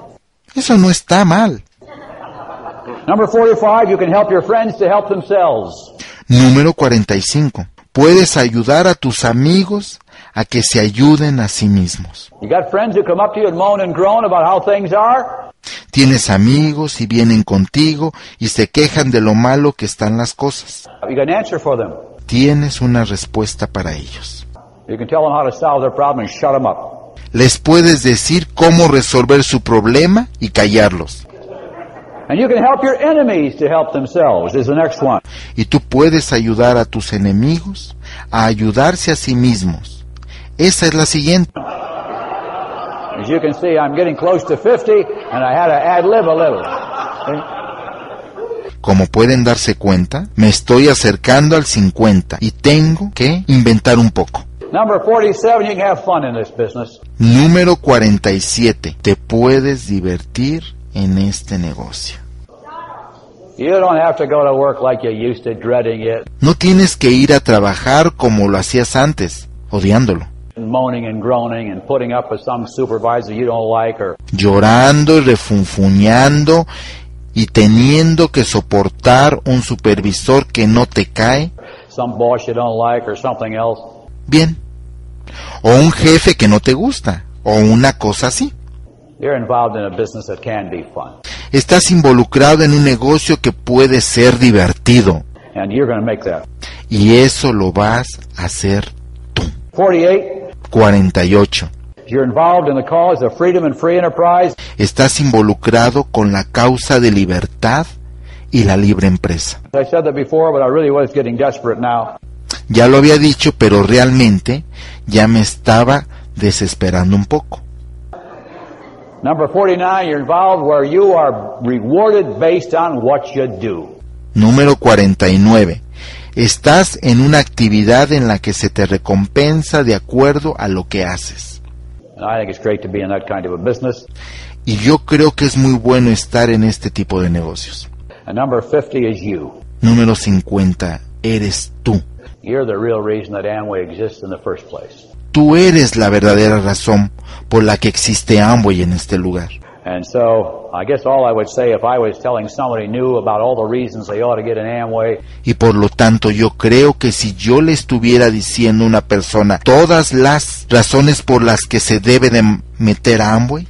Eso no está mal. Number 45, you can help your friends to help themselves. Número 45. Puedes ayudar a tus amigos a que se ayuden a sí mismos. You got friends who come up to you and moan and groan about how things are? Tienes amigos y vienen contigo y se quejan de lo malo que están las cosas. You got an answer for them. Tienes una respuesta para ellos. You can tell them how to solve their problem and shut them up. Les puedes decir cómo resolver su problema y callarlos. And you can help your enemies to help themselves is the next one. Y tú puedes ayudar a tus enemigos a ayudarse a sí mismos. Esa es la siguiente. As you can see, I'm getting close to 50 and I had to ad lib a little. See? Como pueden darse cuenta, me estoy acercando al 50 y tengo que inventar un poco. Number 47, you can have fun in this business. Número 47. Te puedes divertir en este negocio. You don't have to go to work like you used to, dreading it, No tienes que ir a trabajar como lo hacías antes, odiándolo, and moaning and groaning and putting up with some supervisor you don't like or llorando y refunfuñando y teniendo que soportar un supervisor que no te cae some boss you don't like or something else. Bien, o un jefe que no te gusta, o una cosa así. You're involved in a business that can be fun. Estás involucrado en un negocio que puede ser divertido, And you're going to make that. y eso lo vas a hacer tú. 48, 48. you're involved in the cause of freedom and free enterprise. Estás involucrado con la causa de libertad y la libre empresa. Ya lo había dicho, pero realmente ya me estaba desesperando un poco. Number 49, you're involved where you are rewarded based on what you do. Número 49. Estás en una actividad en la que se te recompensa de acuerdo a lo que haces. Y yo creo que es muy bueno estar en este tipo de negocios. And number 50 is you. Número 50. Eres tú. You're the real reason that Amway exists in the first place. Tú eres la verdadera razón por la que existe Amway en este lugar. And so, I guess all I would say if I was telling somebody new about all the reasons they ought to get an Amway, Y por lo tanto yo creo que si yo le estuviera diciendo a una persona todas las razones por las que se debe de meter a Amway,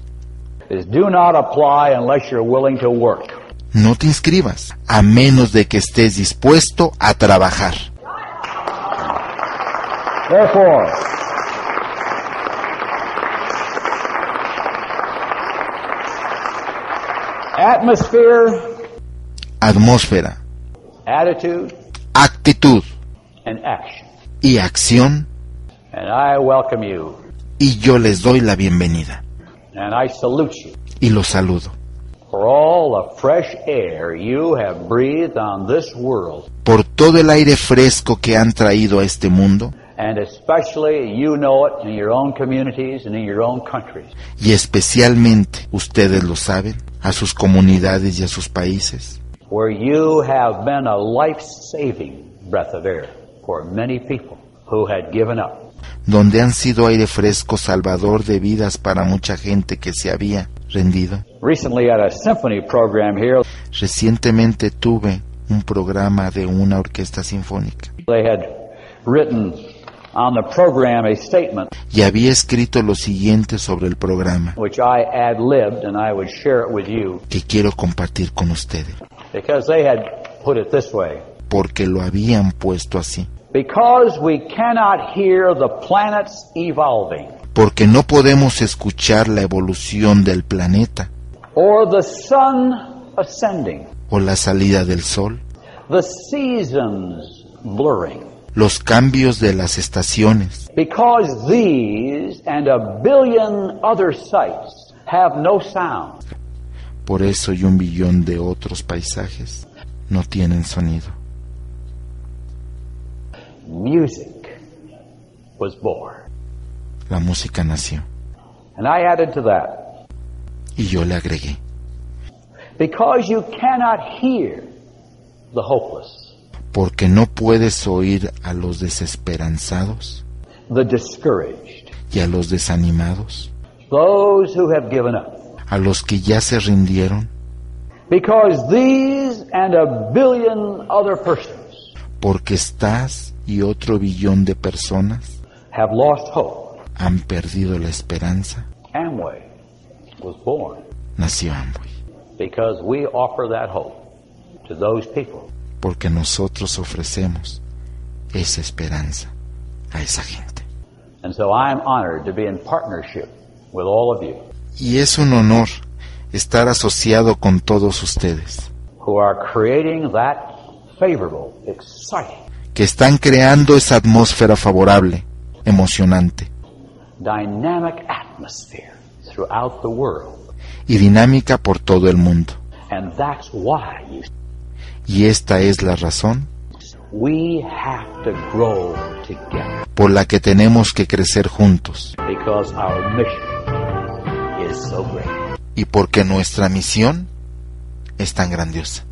is do not apply unless you're willing to work. no te inscribas, a menos de que estés dispuesto a trabajar. Therefore, atmosphere, Atmósfera, attitude, actitud. and action. y acción, And I welcome you, y yo les doy la bienvenida. And I salute you. Y los saludo. for all the fresh air you have breathed on this world, Por todo el aire fresco que han traído a este mundo, and especially you know it in your own communities and in your own countries. y especialmente, ustedes lo saben, a sus comunidades y a sus países, where you have been a life-saving breath of air for many people who had given up. donde han sido aire fresco salvador de vidas para mucha gente que se había rendido. Recently at a symphony program here, Recientemente tuve un programa de una orquesta sinfónica they had written on the program a statement y había escrito lo siguiente sobre el programa. which I ad-libbed and I would share it with you. Que quiero compartir con ustedes, because they had put it this way. porque lo habían puesto así. Because we cannot hear the planets evolving. Porque no podemos escuchar la evolución del planeta. Or the sun ascending, o la salida del sol, the seasons blurring. Los cambios de las estaciones, Because these and a billion other sights have no sound. por eso y un billón de otros paisajes no tienen sonido. Music was born. La música nació And I added to that. y yo le agregué. Because you cannot hear the hopeless, porque no puedes oír a los desesperanzados the discouraged, y a los desanimados, those who have given up. a los que ya se rindieron, Because these and a billion other persons porque estás y otro billón de personas have lost hope, han perdido la esperanza, Amway was born nació Amway. because we offer that hope to those people. Porque nosotros ofrecemos esa esperanza a esa gente. And so I'm honored to be in partnership with all of you Y es un honor estar asociado con todos ustedes, who are creating that favorable, exciting, que están creando esa atmósfera favorable, emocionante dynamic atmosphere throughout the world. y dinámica por todo el mundo. Y esta es la razón we have to grow together por la que tenemos que crecer juntos because our mission is so great. y porque nuestra misión es tan grandiosa.